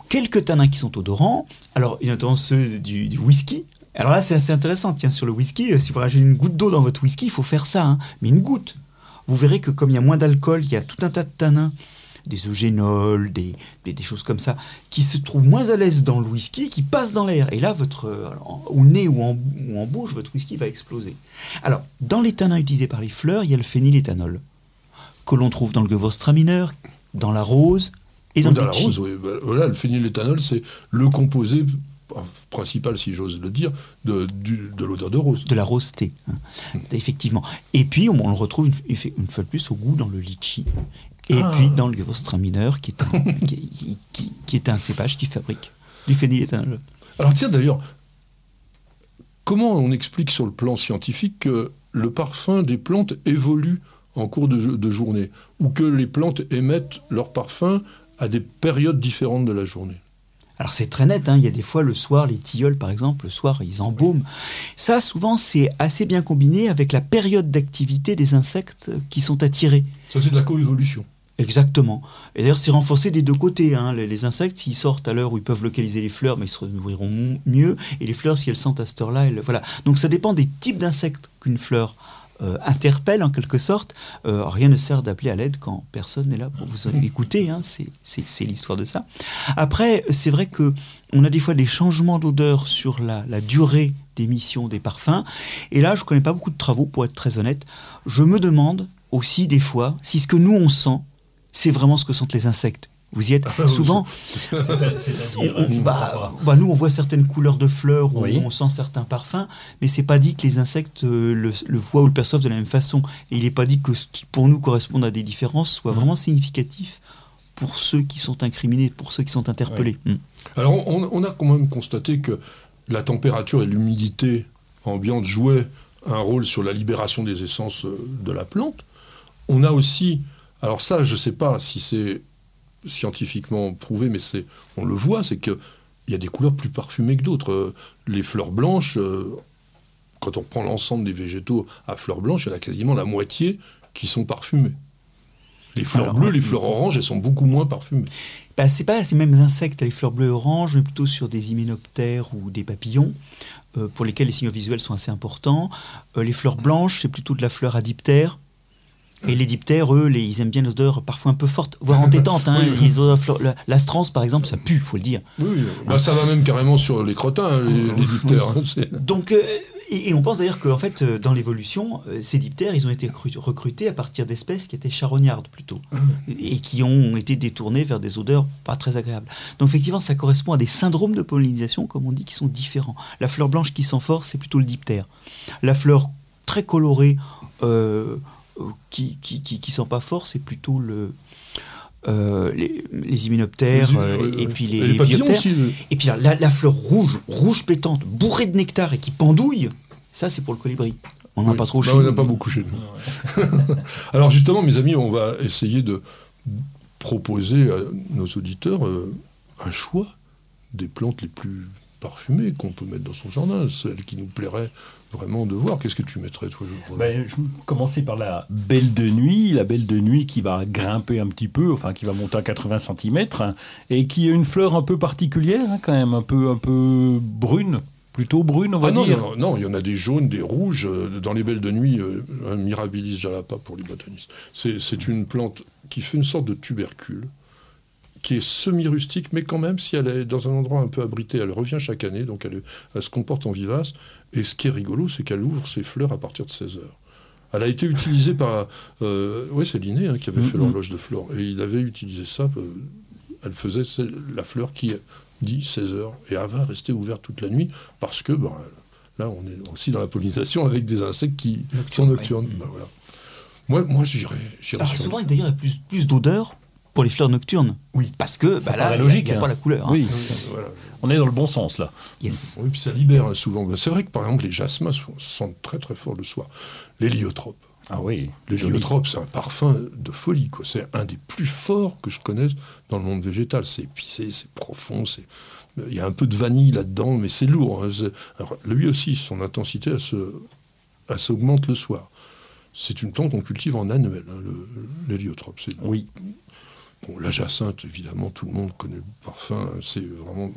quelques tanins qui sont odorants. Alors, il y a notamment ceux du, whisky. Alors là, c'est assez intéressant. Tiens, sur le whisky, euh, si vous rajoutez une goutte d'eau dans votre whisky, il faut faire ça. Hein. Mais une goutte vous verrez que comme il y a moins d'alcool, il y a tout un tas de tanins, des eugénols, des, des, choses comme ça, qui se trouvent moins à l'aise dans le whisky, qui passent dans l'air. Et là, votre, au nez ou en, bouche, votre whisky va exploser. Alors, dans les tanins utilisés par les fleurs, il y a le phényléthanol, que l'on trouve dans le Gewürztraminer, dans la rose et dans, dans la rose. Oui. Bah, voilà, le phényléthanol, c'est le composé principal, si j'ose le dire, de, de l'odeur de rose. De la rose thé, hein. hmm. effectivement. Et puis, on, le retrouve une, une, fois de plus au goût dans le litchi. Et ah. puis dans le Gewürztraminer, qui est un, qui, qui, est un cépage qui fabrique du phényléthanol. Alors tiens, d'ailleurs, comment on explique sur le plan scientifique que le parfum des plantes évolue en cours de, de journée, ou que les plantes émettent leur parfum à des périodes différentes de la journée? Alors c'est très net, hein. il y a des fois le soir, les tilleuls par exemple, le soir ils embaument. Ça souvent c'est assez bien combiné avec la période d'activité des insectes qui sont attirés. Ça c'est de la coévolution. Exactement. Et d'ailleurs, c'est renforcé des deux côtés. Hein. Les, insectes, s'ils sortent à l'heure où ils peuvent localiser les fleurs, mais ils se nourriront mieux. Et les fleurs, si elles sentent à cette heure-là, voilà. Donc ça dépend des types d'insectes qu'une fleur euh, interpelle en quelque sorte. Euh, rien ne sert d'appeler à l'aide quand personne n'est là pour vous écouter. Hein, c'est l'histoire de ça. Après, c'est vrai que on a des fois des changements d'odeur sur la, durée d'émission des parfums. Et là, je ne connais pas beaucoup de travaux, pour être très honnête. Je me demande aussi des fois si ce que nous on sent, c'est vraiment ce que sentent les insectes. Vous y êtes souvent. C'est-à-dire, bah, bah, nous, on voit certaines couleurs de fleurs, Oui. on sent certains parfums, mais c'est pas dit que les insectes euh, le, le voient ou le perçoivent de la même façon. Et il n'est pas dit que ce qui, pour nous, correspond à des différences soit Mm. vraiment significatif pour ceux qui sont incriminés, pour ceux qui sont interpellés. Mm. Alors, on, on a quand même constaté que la température et l'humidité ambiante jouaient un rôle sur la libération des essences euh, de la plante. On a aussi, alors ça, je ne sais pas si c'est scientifiquement prouvé, mais c'est, on le voit, c'est qu'il y a des couleurs plus parfumées que d'autres. Euh, Les fleurs blanches, euh, quand on prend l'ensemble des végétaux à fleurs blanches, il y en a quasiment la moitié qui sont parfumées. Les fleurs Alors, bleues, les fleurs oranges, elles sont beaucoup moins parfumées. Bah, c'est pas ces mêmes insectes, les fleurs bleues et oranges, mais plutôt sur des hyménoptères ou des papillons, euh, pour lesquels les signaux visuels sont assez importants. Euh, les fleurs blanches, c'est plutôt de la fleur à diptère. Et les diptères, eux, les, ils aiment bien l'odeur parfois un peu forte, voire entêtante. Hein, Oui. Les odeurs la- L'astrance, par exemple, ça pue, faut le dire. Oui, oui. Bah, ça va même carrément sur les crottins, hein, les, les diptères. hein, Donc, euh, et, et on pense d'ailleurs qu'en fait, euh, dans l'évolution, euh, ces diptères, ils ont été recru- recrutés à partir d'espèces qui étaient charognardes plutôt, et qui ont été détournées vers des odeurs pas très agréables. Donc, effectivement, ça correspond à des syndromes de pollinisation, comme on dit, qui sont différents. La fleur blanche qui sent fort, c'est plutôt le diptère. La fleur très colorée, euh, qui, qui, qui, qui sent pas fort, c'est plutôt le. euh, les, les hyménoptères Les- euh, et puis les, Et les papillons bioptères. aussi. le- Et puis la, fleur rouge, rouge pétante, bourrée de nectar et qui pendouille, ça c'est pour le colibri. On n'en a Oui. pas trop Bah, chez On n'a pas beaucoup chez nous. Alors justement, mes amis, on va essayer de proposer à nos auditeurs euh, un choix des plantes les plus parfumées qu'on peut mettre dans son jardin, celles qui nous plairaient vraiment de voir. Qu'est-ce que tu mettrais, toi Ben, je vais commencer par la belle de nuit, la belle de nuit qui va grimper un petit peu, enfin qui va monter à 80 cm, et qui a une fleur un peu particulière, hein, quand même, un peu, un peu brune, plutôt brune, on va Ah non, dire. non, non, il y en a des jaunes, des rouges. euh, Dans les belles de nuit, euh, un Mirabilis jalapa pour les botanistes. C'est une plante qui fait une sorte de tubercule, qui est semi-rustique, mais quand même, si elle est dans un endroit un peu abrité, elle revient chaque année, donc elle, se comporte en vivace. Et ce qui est rigolo, c'est qu'elle ouvre ses fleurs à partir de 16 heures. Elle a été utilisée par... Euh, oui, c'est Linné hein, qui avait fait Mhm. l'horloge de Flore. Et il avait utilisé ça. euh, elle faisait la fleur qui dit 16 heures. Et elle va rester ouverte toute la nuit parce que ben, là, on est aussi dans la pollinisation avec des insectes qui sont nocturnes. Ben, voilà. Moi, moi j'irais sur- souvent, d'ailleurs, il y a plus, plus d'odeur pour les fleurs nocturnes. Oui. Parce que bah, là, il a- n'y a, hein. pas la couleur. hein. Voilà. on est dans le bon sens là. Yes. Oui, puis ça libère hein, souvent. Ben, C'est vrai que par exemple, les jasmins sentent très très fort le soir. Les liotropes. Ah oui. Le joli. liotrope, c'est un parfum de folie. quoi. C'est un des plus forts que je connaisse dans le monde végétal. C'est épicé, c'est profond. c'est- Il y a un peu de vanille là-dedans, mais c'est lourd. hein. Alors, lui aussi, son intensité, elle se- elle s'augmente le soir. C'est une plante qu'on cultive en annuel, hein, l'héliotrope. Oui. Bon, la jacinthe, évidemment, tout le monde connaît le parfum. C'est vraiment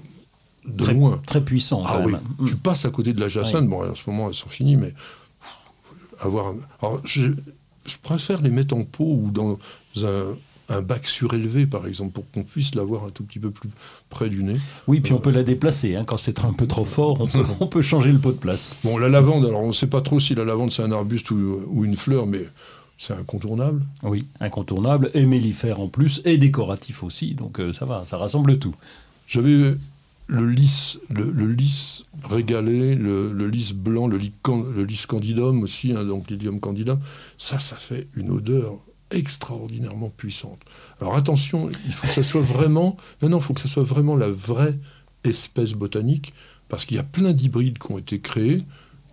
de Très, loin. très puissant. Ah oui, tu passes à côté de la jacinthe. Bon, en ce moment, elles sont finies, mais avoir. un- Alors, je, je préfère les mettre en pot ou dans un, un bac surélevé, par exemple, pour qu'on puisse l'avoir un tout petit peu plus près du nez. Oui, puis on peut la déplacer. hein. Quand c'est un peu trop fort, on peut, on peut changer le pot de place. Bon, la lavande, alors on ne sait pas trop si la lavande c'est un arbuste ou, ou une fleur, mais c'est incontournable. Oui, incontournable, et mellifère en plus, et décoratif aussi. Donc euh, ça va, ça rassemble tout. J'avais le lys, le, le lys régalé, le, le lys blanc, le le lys candidum aussi, hein, donc lilium candidum. Ça, ça fait une odeur extraordinairement puissante. Alors attention, il faut que ça soit vraiment, non, non, il faut que ça soit vraiment la vraie espèce botanique, parce qu'il y a plein d'hybrides qui ont été créés,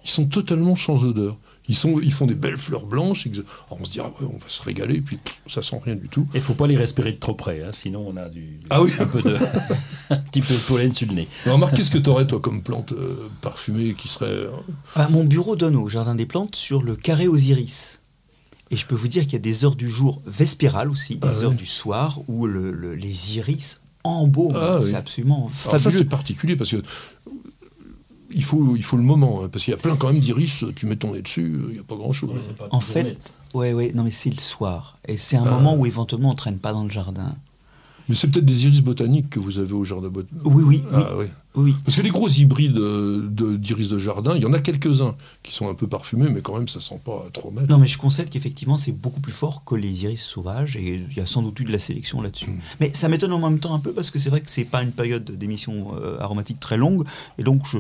ils sont totalement sans odeur. Ils, sont, ils font des belles fleurs blanches, alors on se dit, ah ouais, on va se régaler, puis pff, ça sent rien du tout. Et faut pas les respirer de trop près, hein, sinon on a du, Ah oui. un, peu de, un petit peu de pollen sur le nez. Alors, Marc, qu'est-ce que tu aurais, toi, comme plante euh, parfumée qui serait... euh, Ah, mon bureau donne au Jardin des Plantes sur le carré aux iris. Et je peux vous dire qu'il y a des heures du jour vespérales aussi, des Ah heures du soir où le- le- les iris embaument. Ah oui. C'est absolument Alors ça, fabuleux. c'est particulier parce que il faut, il faut le moment. hein, parce qu'il y a plein quand même d'iris, tu mets ton nez dessus, il n'y a pas grand-chose. En fait, ouais, ouais, non, mais c'est le soir. Et c'est un Ah. moment où éventuellement on traîne pas dans le jardin. Mais c'est peut-être des iris botaniques que vous avez au jardin botanique. Oui, oui, oui. Ah, oui. oui. Parce que les gros hybrides euh, de- d'iris de, jardin, il y en a quelques-uns qui sont un peu parfumés, mais quand même, ça sent pas trop mal. Non, mais je concède qu'effectivement, c'est beaucoup plus fort que les iris sauvages et il y a sans doute eu de la sélection là-dessus. Mm. Mais ça m'étonne en même temps un peu parce que c'est vrai que c'est pas une période d'émission euh, aromatique très longue et donc je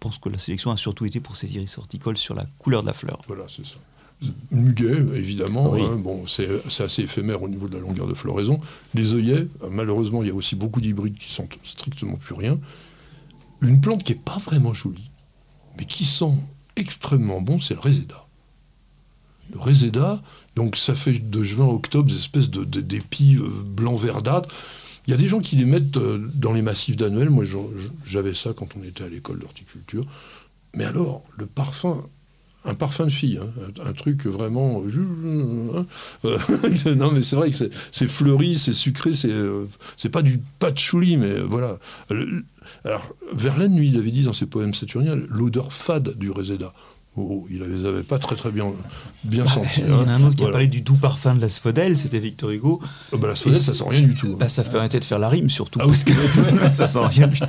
pense que la sélection a surtout été pour ces iris horticoles sur la couleur de la fleur. Voilà, c'est ça. Muguet, évidemment. Oui. hein, bon, c'est assez éphémère au niveau de la longueur de floraison. Les œillets, malheureusement, il y a aussi beaucoup d'hybrides qui sentent strictement plus rien. Une plante qui n'est pas vraiment jolie, mais qui sent extrêmement bon, c'est le réséda. Le réséda, donc ça fait de juin à octobre des espèces de, de- d'épis euh, blanc verdâtres. Il y a des gens qui les mettent euh, dans les massifs d'annuels. Moi, j'avais ça quand on était à l'école d'horticulture. Mais alors, le parfum, un parfum de fille, hein, un, truc vraiment. euh, non, mais c'est vrai que c'est- fleuri, c'est sucré, c'est euh, c'est pas du patchouli, mais euh, voilà. Le- alors, Verlaine, lui, il avait dit dans ses poèmes saturniens l'odeur fade du réséda. Oh, il ne les avait pas très très bien, bien sentis. Il y en a hein. un autre qui a parlé du doux parfum de l'asphodèle, c'était Victor Hugo. Ah bah, la sonnette, ça sent rien du tout. hein. Bah, ça permettait de faire la rime surtout, Ah oui. parce que ça sent rien du tout.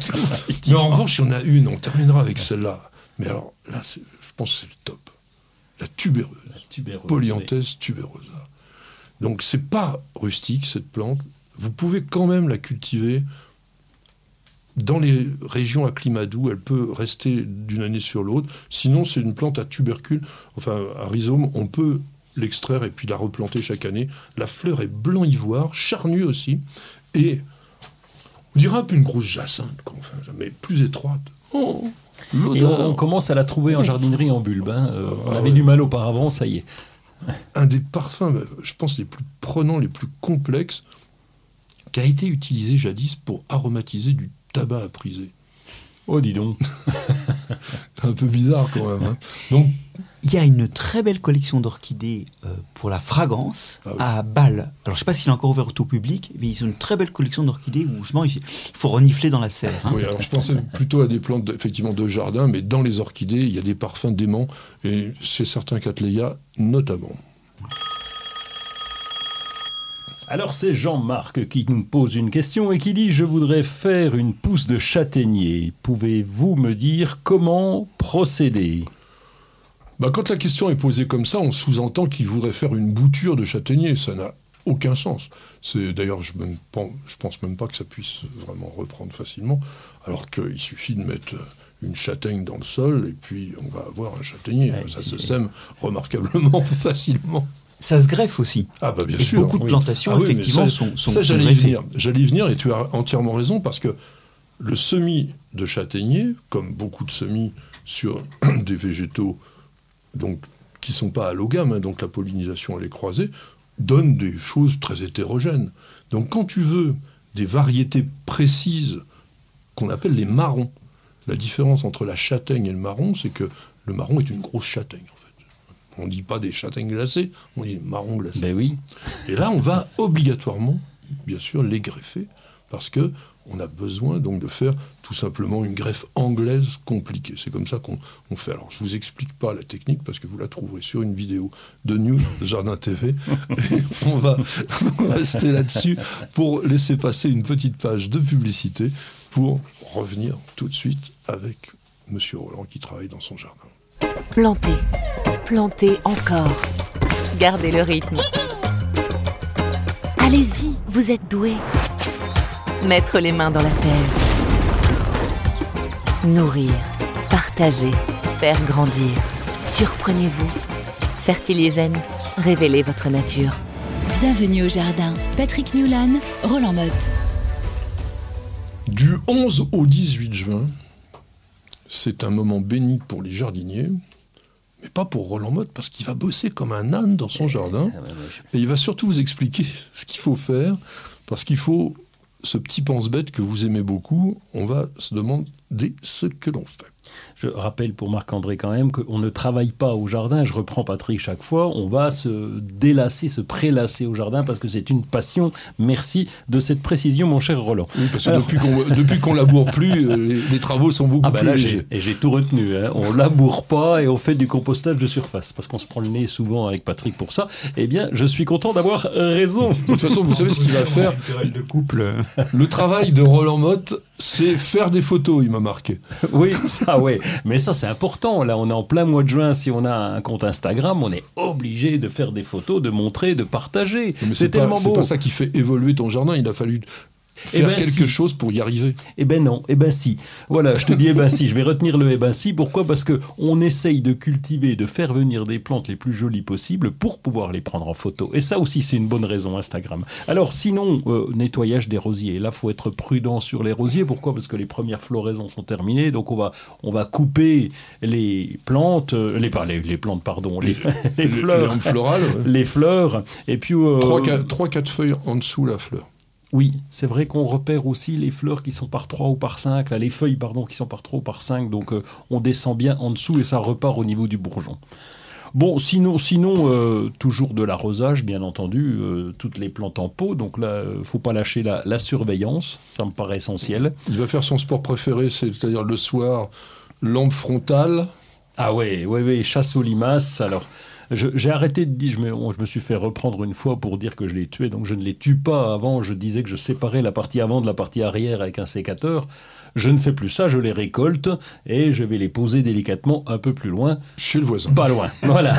Mais en revanche, il y en a une, on terminera avec celle-là. Mais alors, là, c'est- je pense que c'est le top. La tubéreuse. Tubéreuse, Polyanthès tuberosa. Donc c'est pas rustique cette plante. Vous pouvez quand même la cultiver dans les régions à climat doux. Elle peut rester d'une année sur l'autre. Sinon, c'est une plante à tubercule, enfin à rhizome. On peut l'extraire et puis la replanter chaque année. La fleur est blanc ivoire, charnue aussi, et on dirait un peu une grosse jacinthe, quoi, enfin, mais plus étroite. Oh, Et on, commence à la trouver en jardinerie en bulbe. hein. Euh, on Ah avait ouais. du mal auparavant, ça y est. un des parfums, euh, je pense, les plus prenants, les plus complexes, qui a été utilisé jadis pour aromatiser du tabac à priser. Oh, dis donc. Un peu bizarre quand même. hein. Donc, Il y a une très belle collection d'orchidées euh, pour la fragrance Ah oui. à Bâle. Alors je sais pas s'il est encore ouvert au tout public, mais ils ont une très belle collection d'orchidées où justement il faut renifler dans la serre. hein. oui, alors je pensais plutôt à des plantes effectivement de jardin, mais dans les orchidées, il y a des parfums déments, et chez certains Cattleya notamment. Alors c'est Jean-Marc qui nous pose une question et qui dit Je voudrais faire une pousse de châtaignier. Pouvez-vous me dire comment procéder? Bah, quand la question est posée comme ça, on sous-entend qu'il voudrait faire une bouture de châtaignier. Ça n'a aucun sens. C'est d'ailleurs, je ne pense même pas que ça puisse vraiment reprendre facilement, alors qu'il suffit de mettre euh, une châtaigne dans le sol et puis on va avoir un châtaignier. Ouais, ça se sème remarquablement facilement. Ça se greffe aussi. Ah bah bien Et sûr. beaucoup de oui. plantations Ah oui, effectivement ça, sont, sont, ça, j'allais y venir. J'allais y venir et tu as entièrement raison parce que le semis de châtaignier, comme beaucoup de semis sur des végétaux donc, qui ne sont pas allogames, hein, donc la pollinisation elle est croisée, donne des choses très hétérogènes. Donc quand tu veux des variétés précises qu'on appelle les marrons, la différence entre la châtaigne et le marron, c'est que le marron est une grosse châtaigne en fait. On ne dit pas des châtaignes glacées, on dit marron glacé. Ben oui. Et là, on va obligatoirement, bien sûr, les greffer, parce que on a besoin donc de faire tout simplement une greffe anglaise compliquée. C'est comme ça qu'on on fait. Alors, je vous explique pas la technique parce que vous la trouverez sur une vidéo de News Jardin TV. Et on va rester là-dessus pour laisser passer une petite page de publicité pour revenir tout de suite avec Monsieur Roland qui travaille dans son jardin. Plantez, plantez encore. Gardez le rythme. Allez-y, vous êtes doués. Mettre les mains dans la terre. Nourrir, partager, faire grandir. Surprenez-vous. Fertiligène, révélez votre nature. Bienvenue au jardin. Patrick Mulan, Roland Motte. Du 11 au 18 juin, c'est un moment béni pour les jardiniers, mais pas pour Roland Motte, parce qu'il va bosser comme un âne dans son jardin, et il va surtout vous expliquer ce qu'il faut faire, parce qu'il faut, ce petit pense-bête que vous aimez beaucoup, on va se demander ce que l'on fait. Je rappelle pour Marc-André quand même qu'on ne travaille pas au jardin. Je reprends Patrick chaque fois. On va se délasser, se prélasser au jardin parce que c'est une passion. Merci de cette précision, mon cher Roland. Oui, parce que depuis qu'on qu'on laboure plus, euh, les, les travaux sont beaucoup Ah bah plus là, légers. et j'ai tout retenu. Hein. On laboure pas et on fait du compostage de surface parce qu'on se prend le nez souvent avec Patrick pour ça. Eh bien, je suis content d'avoir raison. De toute façon, vous savez ce qu'il va faire de couple. Le travail de Roland Motte, c'est faire des photos, il m'a marqué. Oui, ça, ouais. Mais ça, c'est important. Là, on est en plein mois de juin. Si on a un compte Instagram, on est obligé de faire des photos, de montrer, de partager. Mais C'est c'est pas, tellement c'est beau. pas ça qui fait évoluer ton jardin. Il a fallu Eh faire ben, quelque si. chose pour y arriver. Eh ben non, eh ben si. Voilà, je te dis eh ben si, je vais retenir le eh ben si. Pourquoi? Parce que on essaye de cultiver, de faire venir des plantes les plus jolies possibles pour pouvoir les prendre en photo. Et ça aussi, c'est une bonne raison Instagram. Alors sinon, euh, nettoyage des rosiers. Là, faut être prudent sur les rosiers. Pourquoi? Parce que les premières floraisons sont terminées, donc on va on va couper les plantes, euh, les pas les, les plantes pardon, les, les Les fleurs, florales, ouais. les fleurs. Et puis euh, 3-4 feuilles en dessous la fleur. Oui, c'est vrai qu'on repère aussi les fleurs qui sont par 3 ou par 5, là, les feuilles pardon, qui sont par 3 ou par 5, donc euh, on descend bien en dessous et ça repart au niveau du bourgeon. Bon, sinon, sinon euh, toujours de l'arrosage, bien entendu, euh, toutes les plantes en pot, donc là, euh, faut pas lâcher la, la surveillance, ça me paraît essentiel. Il va faire son sport préféré, c'est-à-dire le soir, lampe frontale. Ah ouais, ouais, ouais, chasse aux limaces, alors... J'ai arrêté de dire, je me suis fait reprendre une fois pour dire que je les tuais, donc je ne les tue pas. Avant, je disais que je séparais la partie avant de la partie arrière avec un sécateur. Je ne fais plus ça, je les récolte et je vais les poser délicatement un peu plus loin. Chez le voisin. Pas loin, voilà.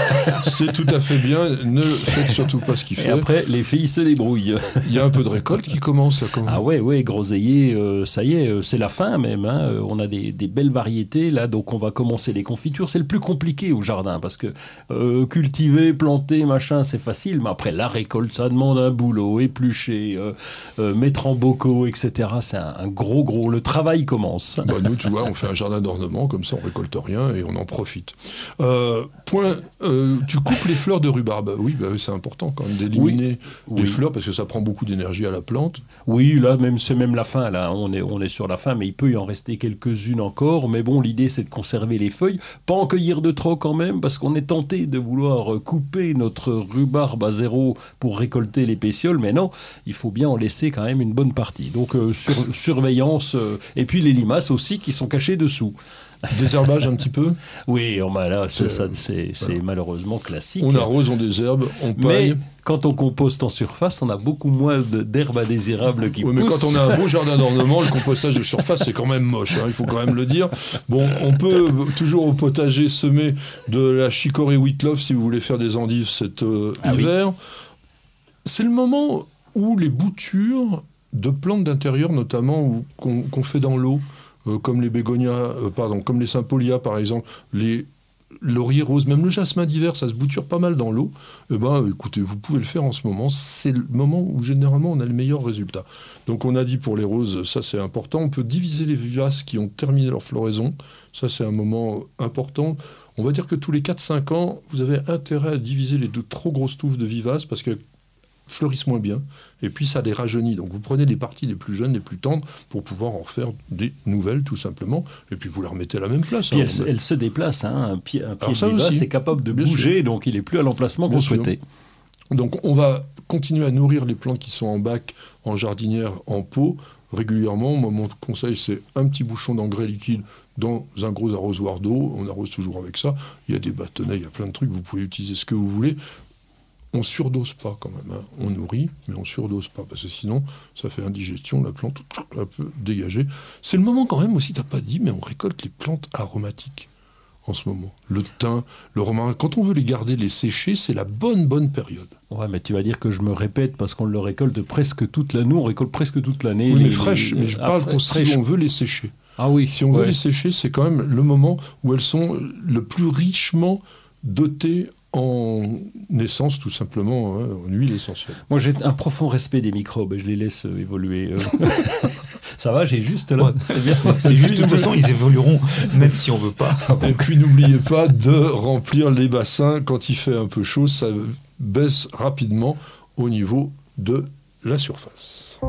C'est tout à fait bien. Ne faites surtout pas ce qu'il Et fait. après, les filles se débrouillent. Il y a un peu de récolte qui commence. là, quand même. Ah ouais, ouais, groseillier, euh, ça y est, euh, c'est la fin même. hein. Euh, On a des, des belles variétés là, donc on va commencer les confitures. C'est le plus compliqué au jardin parce que euh, cultiver, planter, machin, c'est facile, mais après la récolte, ça demande un boulot, éplucher, euh, mettre en bocaux, etc. C'est un, un gros, gros. Le travail commence. Bah, nous, tu vois, on fait un jardin d'ornement, comme ça on récolte rien et on en profite. Euh, point, euh, tu coupes les fleurs de rhubarbe. Oui, bah, c'est important quand même d'éliminer les Oui. fleurs parce que ça prend beaucoup d'énergie à la plante. Oui, là, même c'est même la fin. Là, on est, on est sur la fin, mais il peut y en rester quelques-unes encore. Mais bon, l'idée, c'est de conserver les feuilles, pas en cueillir de trop quand même, parce qu'on est tenté de vouloir euh, couper notre rhubarbe à zéro pour récolter les pétioles. Mais non, il faut bien en laisser quand même une bonne partie. Donc euh, sur- surveillance et puis les limaces aussi qui sont cachées dessous. Désherbage un petit peu. Oui, oh, bah là, c'est, C'est- voilà. malheureusement classique. On arrose, on désherbe, on mais paille. quand on composte en surface, on a beaucoup moins d'herbes indésirables qui Oui, mais poussent. quand on a un beau jardin d'ornement, le compostage de surface, c'est quand même moche, hein, il faut quand même le dire. Bon, on peut toujours au potager semer de la chicorée wheatloaf si vous voulez faire des endives cet euh, Ah oui. hiver. C'est le moment où les boutures de plantes d'intérieur, notamment qu'on fait dans l'eau, euh, comme les bégonias, euh, pardon, comme les sympolias par exemple, les lauriers roses, même le jasmin d'hiver, ça se bouture pas mal dans l'eau. Eh ben, écoutez, vous pouvez le faire en ce moment. C'est le moment où généralement on a le meilleur résultat. Donc on a dit pour les roses, ça c'est important. On peut diviser les vivaces qui ont terminé leur floraison. Ça c'est un moment important. On va dire que tous les 4-5 ans, vous avez intérêt à diviser les deux trop grosses touffes de vivaces parce que fleurissent moins bien et puis ça les rajeunit. Donc vous prenez les parties les plus jeunes, les plus tendres pour pouvoir en refaire des nouvelles tout simplement et puis vous les remettez à la même place. Puis hein. elle, se- elle se déplace, hein. un pied, un pied Alors ça de vivace aussi. est capable de Bien bouger, donc il est plus à l'emplacement qu'on souhaitait. Donc on va continuer à nourrir les plantes qui sont en bac, en jardinière, en pot régulièrement. Moi, mon conseil, c'est un petit bouchon d'engrais liquide dans un gros arrosoir d'eau. On arrose toujours avec ça. Il y a des bâtonnets, il y a plein de trucs. Vous pouvez utiliser ce que vous voulez. On surdose pas quand même. hein. On nourrit, mais on surdose pas parce que sinon, ça fait indigestion. La plante un peu dégagée. C'est le moment quand même aussi. T'as pas dit, mais on récolte les plantes aromatiques en ce moment. Le thym, le romarin. Quand on veut les garder, les sécher, c'est la bonne bonne période. Ouais, mais tu vas dire que je me répète parce qu'on le récolte presque toute l'année. Nous, on récolte presque toute l'année. Oui, mais les- mais je ah, parle fra- pour si on veut les sécher. Ah oui, Si on veut les sécher, c'est quand même le moment où elles sont le plus richement dotées en essence, tout simplement, hein, en huile essentielle. Moi, j'ai un profond respect des microbes et je les laisse euh, évoluer. euh. Ça va, j'ai juste là. Ouais. C'est bien. C'est juste, de toute façon, ils évolueront, même si on veut pas. Et puis n'oubliez pas de remplir les bassins quand il fait un peu chaud, ça baisse rapidement au niveau de la surface.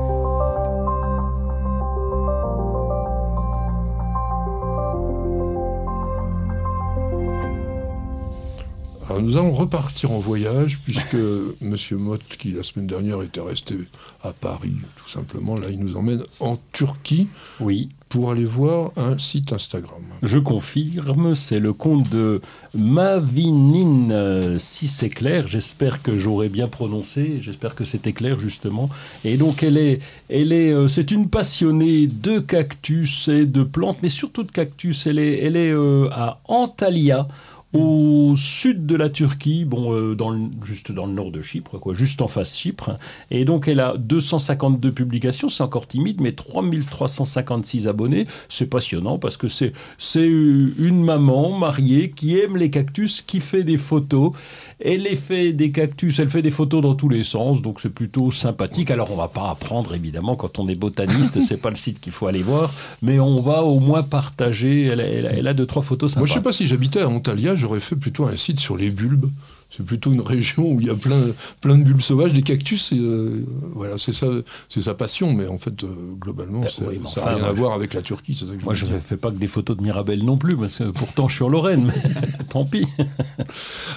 Alors nous allons repartir en voyage puisque Monsieur Mott, qui la semaine dernière était resté à Paris, tout simplement, là il nous emmène en Turquie Oui, pour aller voir un site Instagram. je confirme, c'est le compte de Mavinine, si c'est clair, j'espère que j'aurai bien prononcé, j'espère que c'était clair justement. Et donc elle est, elle est, euh, c'est une passionnée de cactus et de plantes, mais surtout de cactus. Elle est, elle est euh, à Antalya. Au sud de la Turquie, bon, euh, dans le- juste dans le nord de Chypre, quoi, juste en face Chypre. Et donc, elle a 252 publications, c'est encore timide, mais 3356 abonnés. C'est passionnant parce que c'est c'est une maman mariée qui aime les cactus, qui fait des photos. Elle les fait des cactus, elle fait des photos dans tous les sens, donc c'est plutôt sympathique. Alors, on va pas apprendre, évidemment, quand on est botaniste, c'est pas le site qu'il faut aller voir, mais on va au moins partager. Elle a deux, trois photos sympas. Moi je sais pas si j'habitais à Antalya, j'aurais fait plutôt un site sur les bulbes. C'est plutôt une région où il y a plein, plein de bulbes sauvages, des cactus. Et, euh, voilà, c'est ça, c'est sa passion. Mais en fait, euh, globalement, Ben oui, ça n'a enfin, rien moi, à voir avec la Turquie. c'est ça que Moi, je ne fais pas que des photos de Mirabelle non plus, parce que pourtant, je suis en Lorraine, mais tant pis.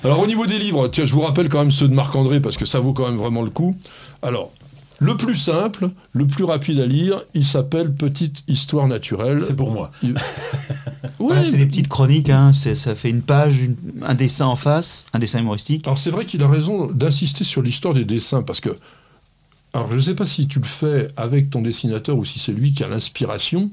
Alors au niveau des livres, tiens, je vous rappelle quand même ceux de Marc-André parce que ça vaut quand même vraiment le coup. Alors, le plus simple, le plus rapide à lire, il s'appelle Petite Histoire naturelle. C'est pour moi. Voilà, c'est des petites chroniques, hein, ça fait une page, une- un dessin en face, un dessin humoristique. Alors c'est vrai qu'il a raison d'insister sur l'histoire des dessins parce que, alors je ne sais pas si tu le fais avec ton dessinateur ou si c'est lui qui a l'inspiration,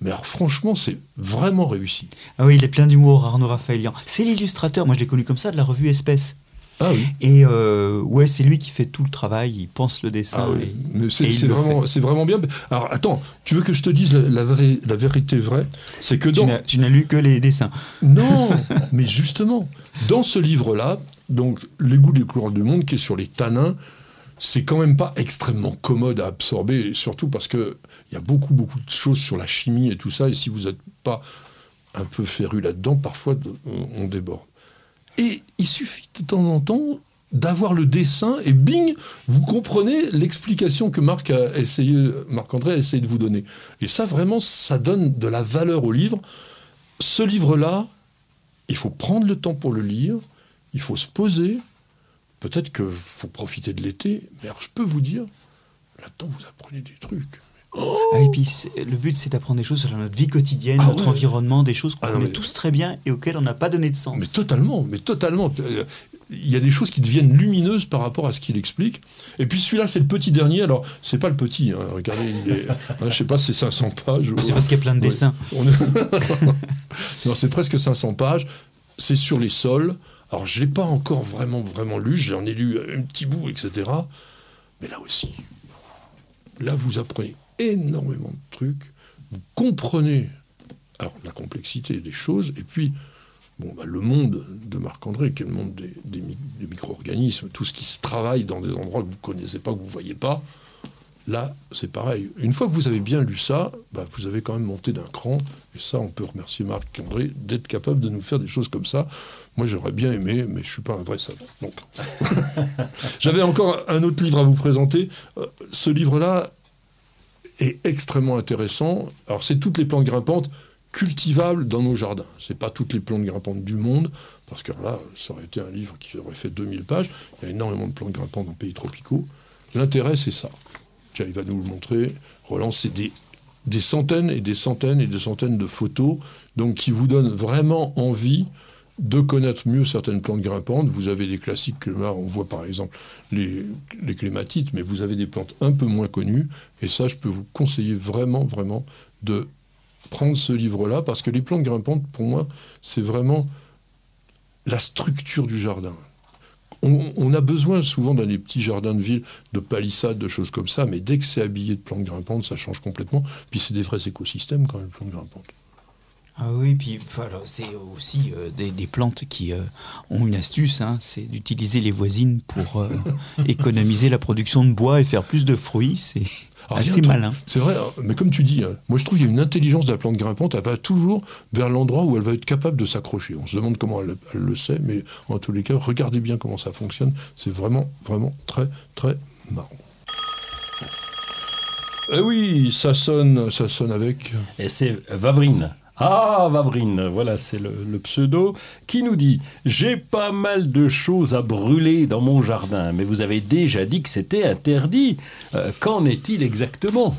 mais alors franchement c'est vraiment réussi. Ah oui, il est plein d'humour, Arnaud Raphaëlian. C'est l'illustrateur, moi je l'ai connu comme ça, de la revue Espèce. Ah oui. Et euh, ouais, c'est lui qui fait tout le travail, il pense le dessin. Ah oui. et- Mais c'est vraiment, c'est vraiment bien. Alors attends, tu veux que je te dise la, la vraie- la vérité vraie? C'est que Tu n'as- tu n'as lu que les dessins. Non, mais justement, dans ce livre-là, donc Les goûts des couleurs du monde, qui est sur les tanins, c'est quand même pas extrêmement commode à absorber, surtout parce que il y a beaucoup, beaucoup de choses sur la chimie et tout ça, et si vous n'êtes pas un peu féru là-dedans, parfois on déborde. Et il suffit de temps en temps d'avoir le dessin et bing, vous comprenez l'explication que Marc a essayé, Marc-André a essayé de vous donner. Et ça, vraiment, ça donne de la valeur au livre. Ce livre-là, il faut prendre le temps pour le lire, il faut se poser. Peut-être qu'il faut profiter de l'été, mais alors je peux vous dire, là-dedans, vous apprenez des trucs. Ah, et puis le but c'est d'apprendre des choses sur notre vie quotidienne, Ah notre ouais. environnement, des choses qu'on Ah non, connaît mais- tous très bien et auxquelles on n'a pas donné de sens. Mais totalement, mais totalement. Euh, Il y a des choses qui deviennent lumineuses par rapport à ce qu'il explique. Et puis celui-là, c'est le petit dernier. Alors, c'est pas le petit. hein. Regardez, il est, hein, je sais pas, c'est 500 pages. C'est parce qu'il y a plein de Ouais. dessins. Non, c'est presque 500 pages. C'est sur les sols. Alors, je l'ai pas encore vraiment, vraiment lu. J'en ai lu un petit bout, etc. Mais là aussi, là, vous apprenez énormément de trucs. Vous comprenez alors, la complexité des choses. Et puis, bon, bah, le monde de Marc-André, qui est le monde des, des mi- des micro-organismes, tout ce qui se travaille dans des endroits que vous connaissez pas, que vous voyez pas. Là, c'est pareil. Une fois que vous avez bien lu ça, bah, vous avez quand même monté d'un cran. Et ça, on peut remercier Marc-André d'être capable de nous faire des choses comme ça. Moi, j'aurais bien aimé, mais je suis pas un vrai savant. Donc, j'avais encore un autre livre à vous présenter. Euh, ce livre-là est extrêmement intéressant. Alors, c'est toutes les plantes grimpantes cultivables dans nos jardins. C'est pas toutes les plantes grimpantes du monde, parce que là, ça aurait été un livre qui aurait fait 2000 pages. Il y a énormément de plantes grimpantes dans pays tropicaux. L'intérêt, c'est ça. Tiens, il va nous le montrer. Roland, c'est des, des centaines et des centaines et des centaines de photos, donc qui vous donnent vraiment envie de connaître mieux certaines plantes grimpantes. Vous avez des classiques, que là, on voit par exemple les, les clématites, mais vous avez des plantes un peu moins connues. Et ça, je peux vous conseiller vraiment, vraiment de prendre ce livre-là, parce que les plantes grimpantes, pour moi, c'est vraiment la structure du jardin. On, on a besoin souvent dans les petits jardins de ville de palissades, de choses comme ça, mais dès que c'est habillé de plantes grimpantes, ça change complètement. Puis c'est des vrais écosystèmes quand même, les plantes grimpantes. Ah oui, puis alors, c'est aussi euh, des, des plantes qui euh, ont une astuce, hein, c'est d'utiliser les voisines pour euh, économiser la production de bois et faire plus de fruits. C'est Alors, il y a un assez malin. C'est vrai, hein, mais comme tu dis, hein, moi je trouve qu'il y a une intelligence de la plante grimpante, elle va toujours vers l'endroit où elle va être capable de s'accrocher. On se demande comment elle, elle le sait, mais en tous les cas, regardez bien comment ça fonctionne. C'est vraiment, vraiment très, très marrant. Eh oui, ça sonne, ça sonne avec. Et c'est Vavrine. Ah, Vavrine, voilà, c'est le, le pseudo, qui nous dit J'ai pas mal de choses à brûler dans mon jardin, mais vous avez déjà dit que c'était interdit. Euh, Qu'en est-il exactement?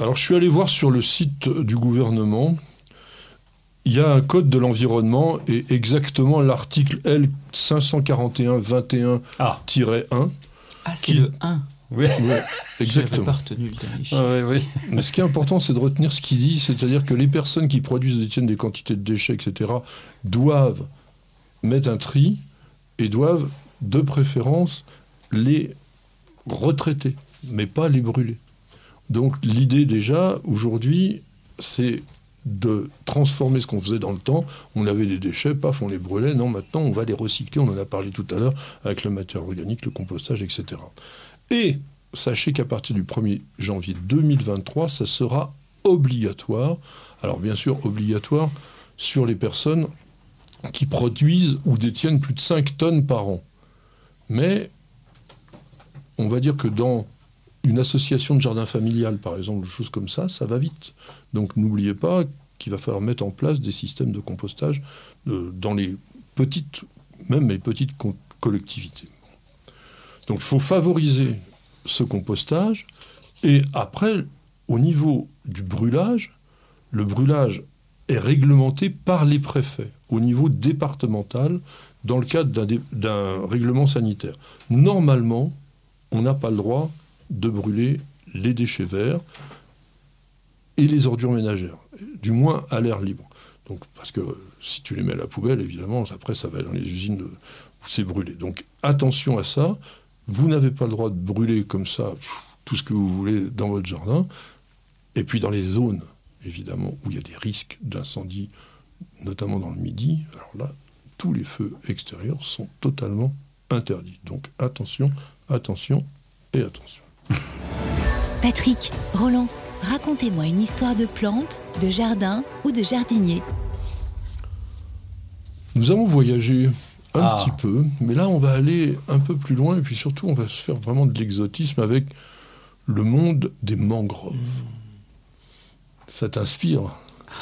Alors, je suis allé voir sur le site du gouvernement. Il y a un code de l'environnement et exactement l'article L 541-21-1. Ah, Ah, c'est Qui- le 1. Oui. Exactement. pas retenu le dernier chiffre. Ah, oui, oui. Mais ce qui est important, c'est de retenir ce qu'il dit, c'est-à-dire que les personnes qui produisent et détiennent des quantités de déchets, etc., doivent mettre un tri et doivent, de préférence, les retraiter, mais pas les brûler. Donc l'idée déjà, aujourd'hui, c'est de transformer ce qu'on faisait dans le temps. On avait des déchets, paf, on les brûlait. Non, maintenant, on va les recycler. On en a parlé tout à l'heure avec la matière organique, le compostage, etc. Et sachez qu'à partir du 1er janvier 2023, ça sera obligatoire. Alors bien sûr, obligatoire sur les personnes qui produisent ou détiennent plus de 5 tonnes par an. Mais on va dire que dans une association de jardin familial, par exemple, choses comme ça, ça va vite. Donc n'oubliez pas qu'il va falloir mettre en place des systèmes de compostage euh, dans les petites, même les petites collectivités. Donc il faut favoriser ce compostage. Et après, au niveau du brûlage, le brûlage est réglementé par les préfets au niveau départemental dans le cadre d'un règlement sanitaire. Normalement, on n'a pas le droit de brûler les déchets verts et les ordures ménagères, du moins à l'air libre. Donc, parce que si tu les mets à la poubelle, évidemment, après, ça va dans les usines où c'est brûlé. Donc, attention à ça. Vous n'avez pas le droit de brûler comme ça pff, tout ce que vous voulez dans votre jardin. Et puis, dans les zones, évidemment, où il y a des risques d'incendie, notamment dans le midi, alors là, tous les feux extérieurs sont totalement interdits. Donc, attention, attention et attention. Patrick, Roland, racontez-moi une histoire de plante, de jardin ou de jardinier. Nous avons voyagé un Ah. petit peu, mais là on va aller un peu plus loin et puis surtout on va se faire vraiment de l'exotisme avec le monde des mangroves. Ça t'inspire?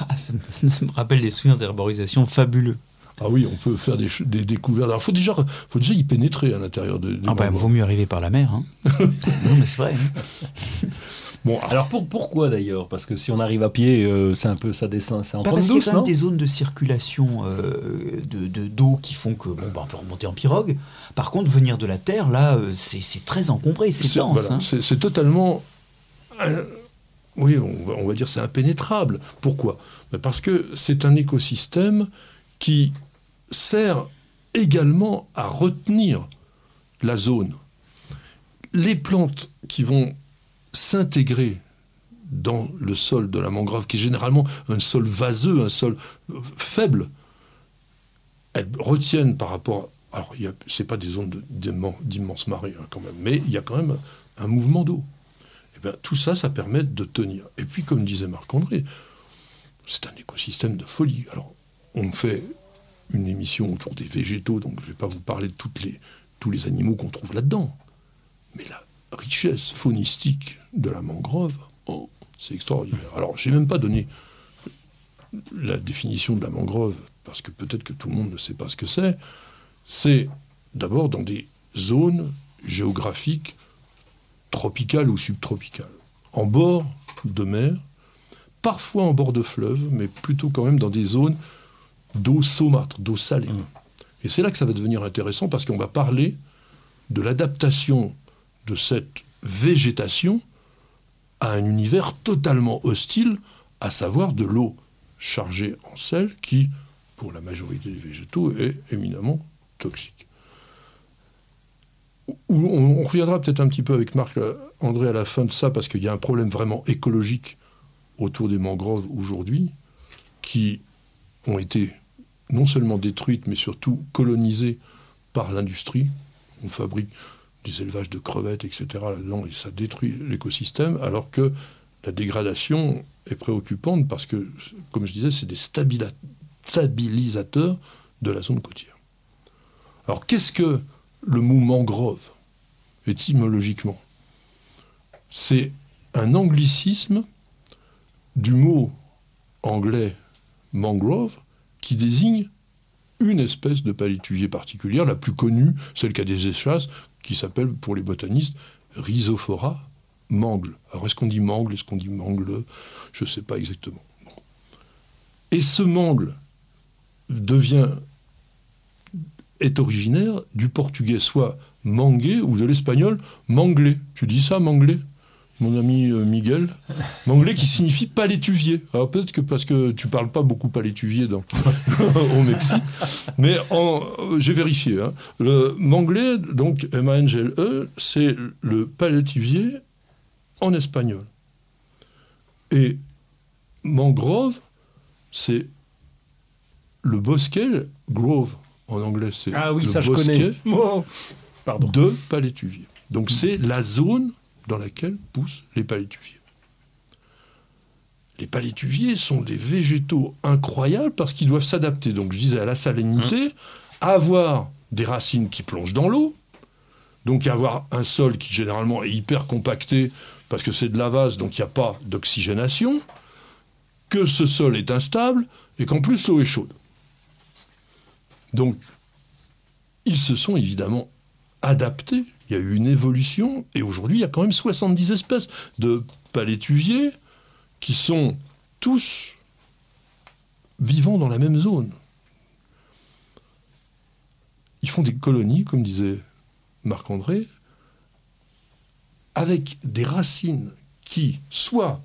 Ah, ça, me, ça me rappelle des souvenirs d'herborisation fabuleux. Ah oui, on peut faire des, découvertes. Alors faut déjà, faut déjà y pénétrer à l'intérieur de. des Ah bah, vaut mieux arriver par la mer. Hein. non, mais c'est vrai. hein. Bon, Alors pour, pourquoi d'ailleurs? Parce que si on arrive à pied, euh, c'est un peu ça descend, c'est en pente parce qu'il y a quand même des zones de circulation euh, de de- d'eau qui font que bon, bah, on peut remonter en pirogue. Par contre, venir de la terre, là, euh, c'est c'est très encombré, c'est dense. voilà, hein. c'est- totalement. euh, oui, on va, on va dire c'est impénétrable. Pourquoi? Ben Parce que c'est un écosystème qui sert également à retenir la zone. Les plantes qui vont s'intégrer dans le sol de la mangrove, qui est généralement un sol vaseux, un sol euh, faible, elles retiennent par rapport. Alors, ce n'est pas des zones d'immenses marées hein, quand même, mais il y a quand même un mouvement d'eau. Et bien, tout ça, ça permet de tenir. Et puis, comme disait Marc-André, c'est un écosystème de folie. Alors, on fait une émission autour des végétaux, donc je ne vais pas vous parler de tous les animaux qu'on trouve là-dedans. Mais la richesse faunistique de la mangrove, oh, c'est extraordinaire. Alors, je n'ai même pas donné la définition de la mangrove, parce que peut-être que tout le monde ne sait pas ce que c'est. C'est d'abord dans des zones géographiques tropicales ou subtropicales, en bord de mer, parfois en bord de fleuve, mais plutôt quand même dans des zones d'eau saumâtre, d'eau salée. Et c'est là que ça va devenir intéressant parce qu'on va parler de l'adaptation de cette végétation à un univers totalement hostile, à savoir de l'eau chargée en sel qui, pour la majorité des végétaux, est éminemment toxique. On reviendra peut-être un petit peu avec Marc euh, André à la fin de ça parce qu'il y a un problème vraiment écologique autour des mangroves aujourd'hui qui ont été non seulement détruites mais surtout colonisées par l'industrie. On fabrique des élevages de crevettes, etc. là-dedans et ça détruit l'écosystème alors que la dégradation est préoccupante parce que, comme je disais, c'est des stabilisateurs de la zone côtière. Alors qu'est-ce que le mot mangrove étymologiquement? C'est un anglicisme du mot anglais mangrove, qui désigne une espèce de palétuvier particulière, la plus connue, celle qui a des échasses, qui s'appelle pour les botanistes Rhizophora mangle. Alors est-ce qu'on dit mangle, est-ce qu'on dit mangle? Je ne sais pas exactement. Et ce mangle devient est originaire du portugais soit mangué ou de l'espagnol manglé. Tu dis ça, manglé? Mon ami euh, Miguel, manglé qui signifie palétuvier. Alors peut-être que parce que tu parles pas beaucoup palétuvier dans, au Mexique, mais j'ai vérifié. Hein. Le manglé, donc M-A-N-G-L-E, c'est le palétuvier en espagnol. Et mangrove, c'est le bosquet, grove en anglais, c'est ah oui, le ça bosquet je connais. Pardon. de palétuvier. Donc c'est la zone dans laquelle poussent les palétuviers. Les palétuviers sont des végétaux incroyables parce qu'ils doivent s'adapter, donc je disais, à la salinité, avoir des racines qui plongent dans l'eau, donc avoir un sol qui généralement est hyper compacté parce que c'est de la vase, donc il n'y a pas d'oxygénation, que ce sol est instable et qu'en plus l'eau est chaude. Donc, ils se sont évidemment adaptés. Il y a eu une évolution et aujourd'hui, il y a quand même 70 espèces de palétuviers qui sont tous vivant dans la même zone. Ils font des colonies, comme disait Marc-André, avec des racines qui, soit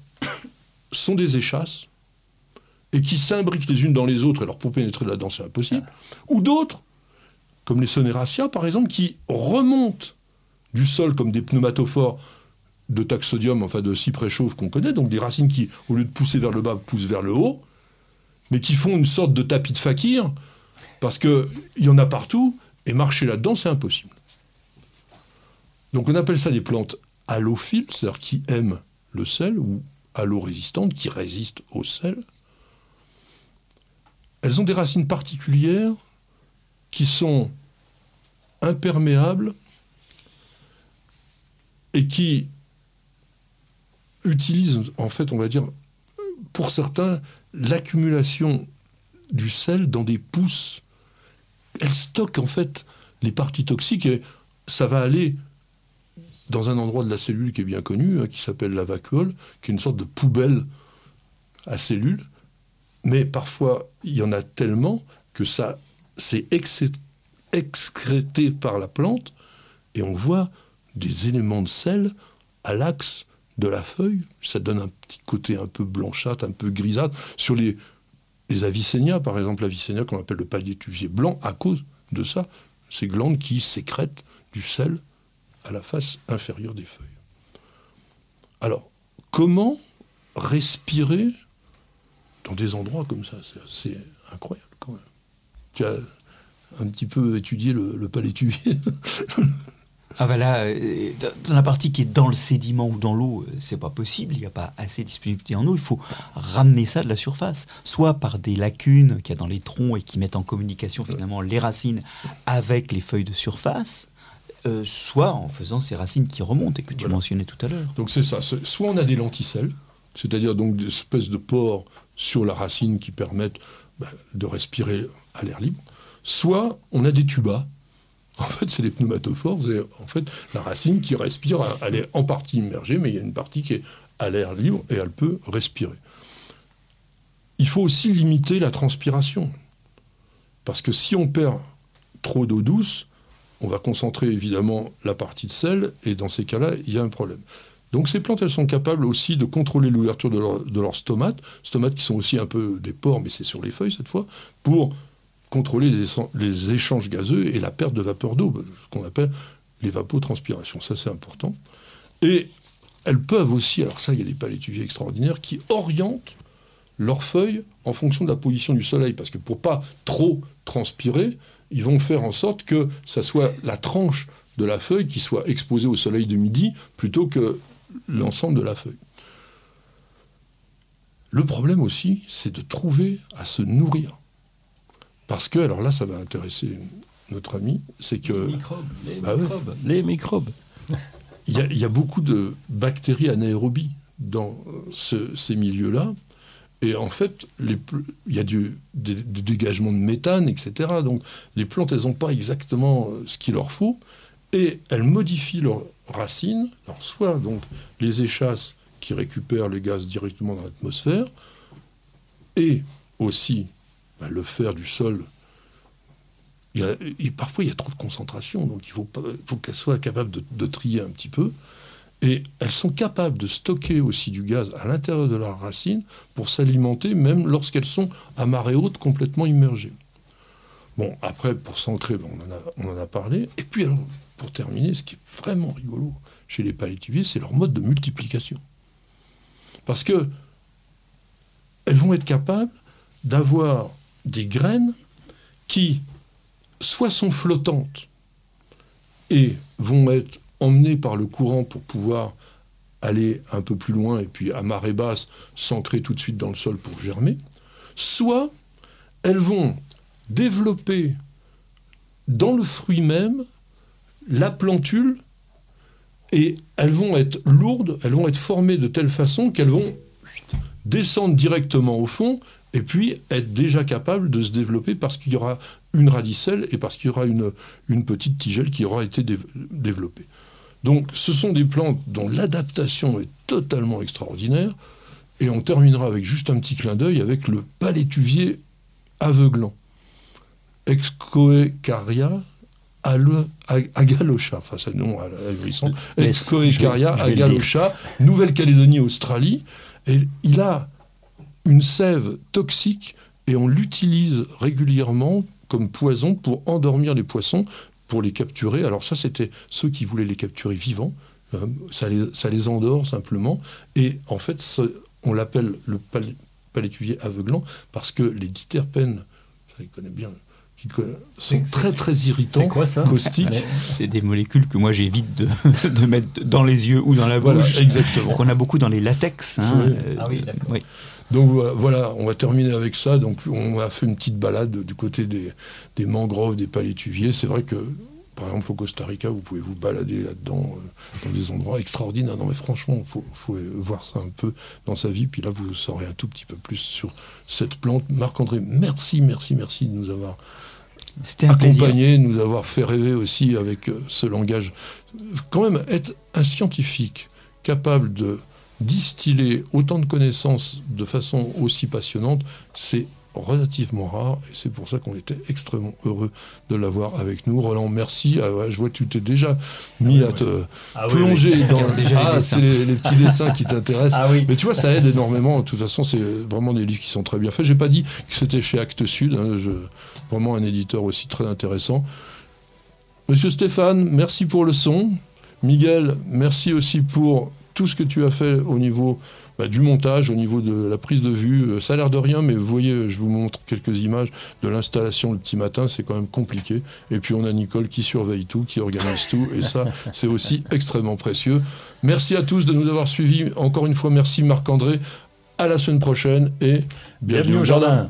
sont des échasses, et qui s'imbriquent les unes dans les autres, alors pour pénétrer là-dedans, c'est impossible, ou d'autres, comme les sonéraceae par exemple, qui remontent du sol comme des pneumatophores de taxodium, enfin de cyprès chauve qu'on connaît, donc des racines qui, au lieu de pousser vers le bas, poussent vers le haut, mais qui font une sorte de tapis de fakir, parce qu'il y en a partout, et marcher là-dedans, c'est impossible. Donc on appelle ça des plantes halophiles, c'est-à-dire qui aiment le sel, ou halo-résistantes, qui résistent au sel. Elles ont des racines particulières qui sont imperméables et qui utilisent, en fait, on va dire, pour certains, l'accumulation du sel dans des pousses. Elles stockent, en fait, les parties toxiques et ça va aller dans un endroit de la cellule qui est bien connu, hein, qui s'appelle la vacuole, qui est une sorte de poubelle à cellules. Mais parfois, il y en a tellement que ça c'est excrété par la plante et on voit des éléments de sel à l'axe de la feuille. Ça donne un petit côté un peu blanchâtre, un peu grisâtre. Sur les, les Avicennia, par exemple, l'Avicennia qu'on appelle le palétuvier blanc, à cause de ça, ces glandes qui sécrètent du sel à la face inférieure des feuilles. Alors, comment respirer dans des endroits comme ça? C'est incroyable. Tu as un petit peu étudié le, le palétuvier. Ah bah là, euh, dans la partie qui est dans le sédiment ou dans l'eau, euh, c'est pas possible, il n'y a pas assez de disponibilité en eau, il faut ramener ça de la surface, soit par des lacunes qu'il y a dans les troncs et qui mettent en communication finalement les racines avec les feuilles de surface, euh, soit en faisant ces racines qui remontent et que tu mentionnais tout à l'heure. Donc c'est ça, soit on a des lenticelles, c'est-à-dire donc des espèces de pores sur la racine qui permettent bah, de respirer à l'air libre, soit on a des tubas en fait, c'est les pneumatophores. En fait, la racine qui respire, elle est en partie immergée, mais il y a une partie qui est à l'air libre et elle peut respirer. Il faut aussi limiter la transpiration. Parce que si on perd trop d'eau douce, on va concentrer évidemment la partie de sel, et dans ces cas-là, il y a un problème. Donc ces plantes, elles sont capables aussi de contrôler l'ouverture de, leurs de leurs stomates, stomates qui sont aussi un peu des pores, mais c'est sur les feuilles cette fois, pour contrôler les, échanges gazeux et la perte de vapeur d'eau, ce qu'on appelle l'évapotranspiration. Ça, c'est important. Et elles peuvent aussi, alors ça, il y a des palétuviers extraordinaires qui orientent leurs feuilles en fonction de la position du soleil. Parce que pour pas trop transpirer, ils vont faire en sorte que ça soit la tranche de la feuille qui soit exposée au soleil de midi plutôt que l'ensemble de la feuille. Le problème aussi, c'est de trouver à se nourrir. Parce que, alors là, ça va intéresser notre ami, c'est que... Les microbes, les bah microbes, les microbes. Il y, a, beaucoup de bactéries anaérobies dans ces milieux-là, Et en fait, les il y a du, des, des dégagements de méthane, etc. Donc les plantes, elles n'ont pas exactement euh, ce qu'il leur faut. Et elles modifient leurs racines. Alors soit donc les échasses qui récupèrent les gaz directement dans l'atmosphère, et aussi bah, le fer du sol. Parfois, il y a trop de concentration, donc il faut, qu'elles soient capables de, trier un petit peu. Et elles sont capables de stocker aussi du gaz à l'intérieur de leurs racines pour s'alimenter, même lorsqu'elles sont à marée haute, complètement immergées. Bon, après, pour s'ancrer, ben, on, en a, parlé. Et puis, alors, pour terminer, ce qui est vraiment rigolo chez les palétuviers, c'est leur mode de multiplication. Parce que elles vont être capables d'avoir des graines qui soit sont flottantes et vont être emmenées par le courant pour pouvoir aller un peu plus loin et puis à marée basse s'ancrer tout de suite dans le sol pour germer, soit elles vont développer dans le fruit même la plantule et elles vont être lourdes, elles vont être formées de telle façon qu'elles vont descendre directement au fond et puis être déjà capables de se développer parce qu'il y aura une radicelle et parce qu'il y aura une, une petite tigelle qui aura été dé- développée. Donc ce sont des plantes dont l'adaptation est totalement extraordinaire et on terminera avec juste un petit clin d'œil avec le palétuvier aveuglant. Excoecaria alo- ag- agalocha, enfin c'est nom ahurissant. Mais Excoecaria agalocha, Nouvelle-Calédonie, Australie. Et il a une sève toxique et on l'utilise régulièrement comme poison pour endormir les poissons, pour les capturer. Alors ça, c'était ceux qui voulaient les capturer vivants. Euh, ça, les, les endort simplement. Et en fait, on l'appelle le pal- palétuvier aveuglant parce que les diterpènes, ça il connaît bien, qui sont C'est- très très C'est irritants, quoi ça caustiques. C'est des molécules que moi j'évite de, de mettre dans les yeux ou dans la Voilà, bouche. exactement. Qu'on a beaucoup dans les latex. hein. Oui. Euh, Ah oui, d'accord. oui. Donc vo- voilà, on va terminer avec ça. Donc on a fait une petite balade du côté des, des mangroves, des palétuviers. C'est vrai que, par exemple, au Costa Rica, vous pouvez vous balader là-dedans, euh, dans des endroits extraordinaires. Non mais franchement, il faut, faut voir ça un peu dans sa vie. Puis là, vous saurez un tout petit peu plus sur cette plante. Marc-André, merci, merci, merci de nous avoir C'était un accompagné, nous avoir fait rêver aussi avec euh, ce langage. Quand même, être un scientifique capable de distiller autant de connaissances de façon aussi passionnante, c'est relativement rare et c'est pour ça qu'on était extrêmement heureux de l'avoir avec nous. Roland, merci. Ah ouais, je vois que tu t'es déjà mis oui, à oui. te Ah plonger oui. dans les ah, les, les petits dessins qui t'intéressent. Ah oui. Mais tu vois, ça aide énormément. De toute façon, c'est vraiment des livres qui sont très bien faits. J'ai pas dit que c'était chez Actes Sud. hein, je- vraiment un éditeur aussi très intéressant. Monsieur Stéphane, merci pour le son. Miguel, merci aussi pour tout ce que tu as fait au niveau bah, du montage, au niveau de la prise de vue. Euh, Ça a l'air de rien, mais vous voyez, je vous montre quelques images de l'installation le petit matin. C'est quand même compliqué. Et puis on a Nicole qui surveille tout, qui organise tout. Et ça, c'est aussi extrêmement précieux. Merci à tous de nous avoir suivis. Encore une fois, merci Marc-André. À la semaine prochaine et Bienvenue au jardin.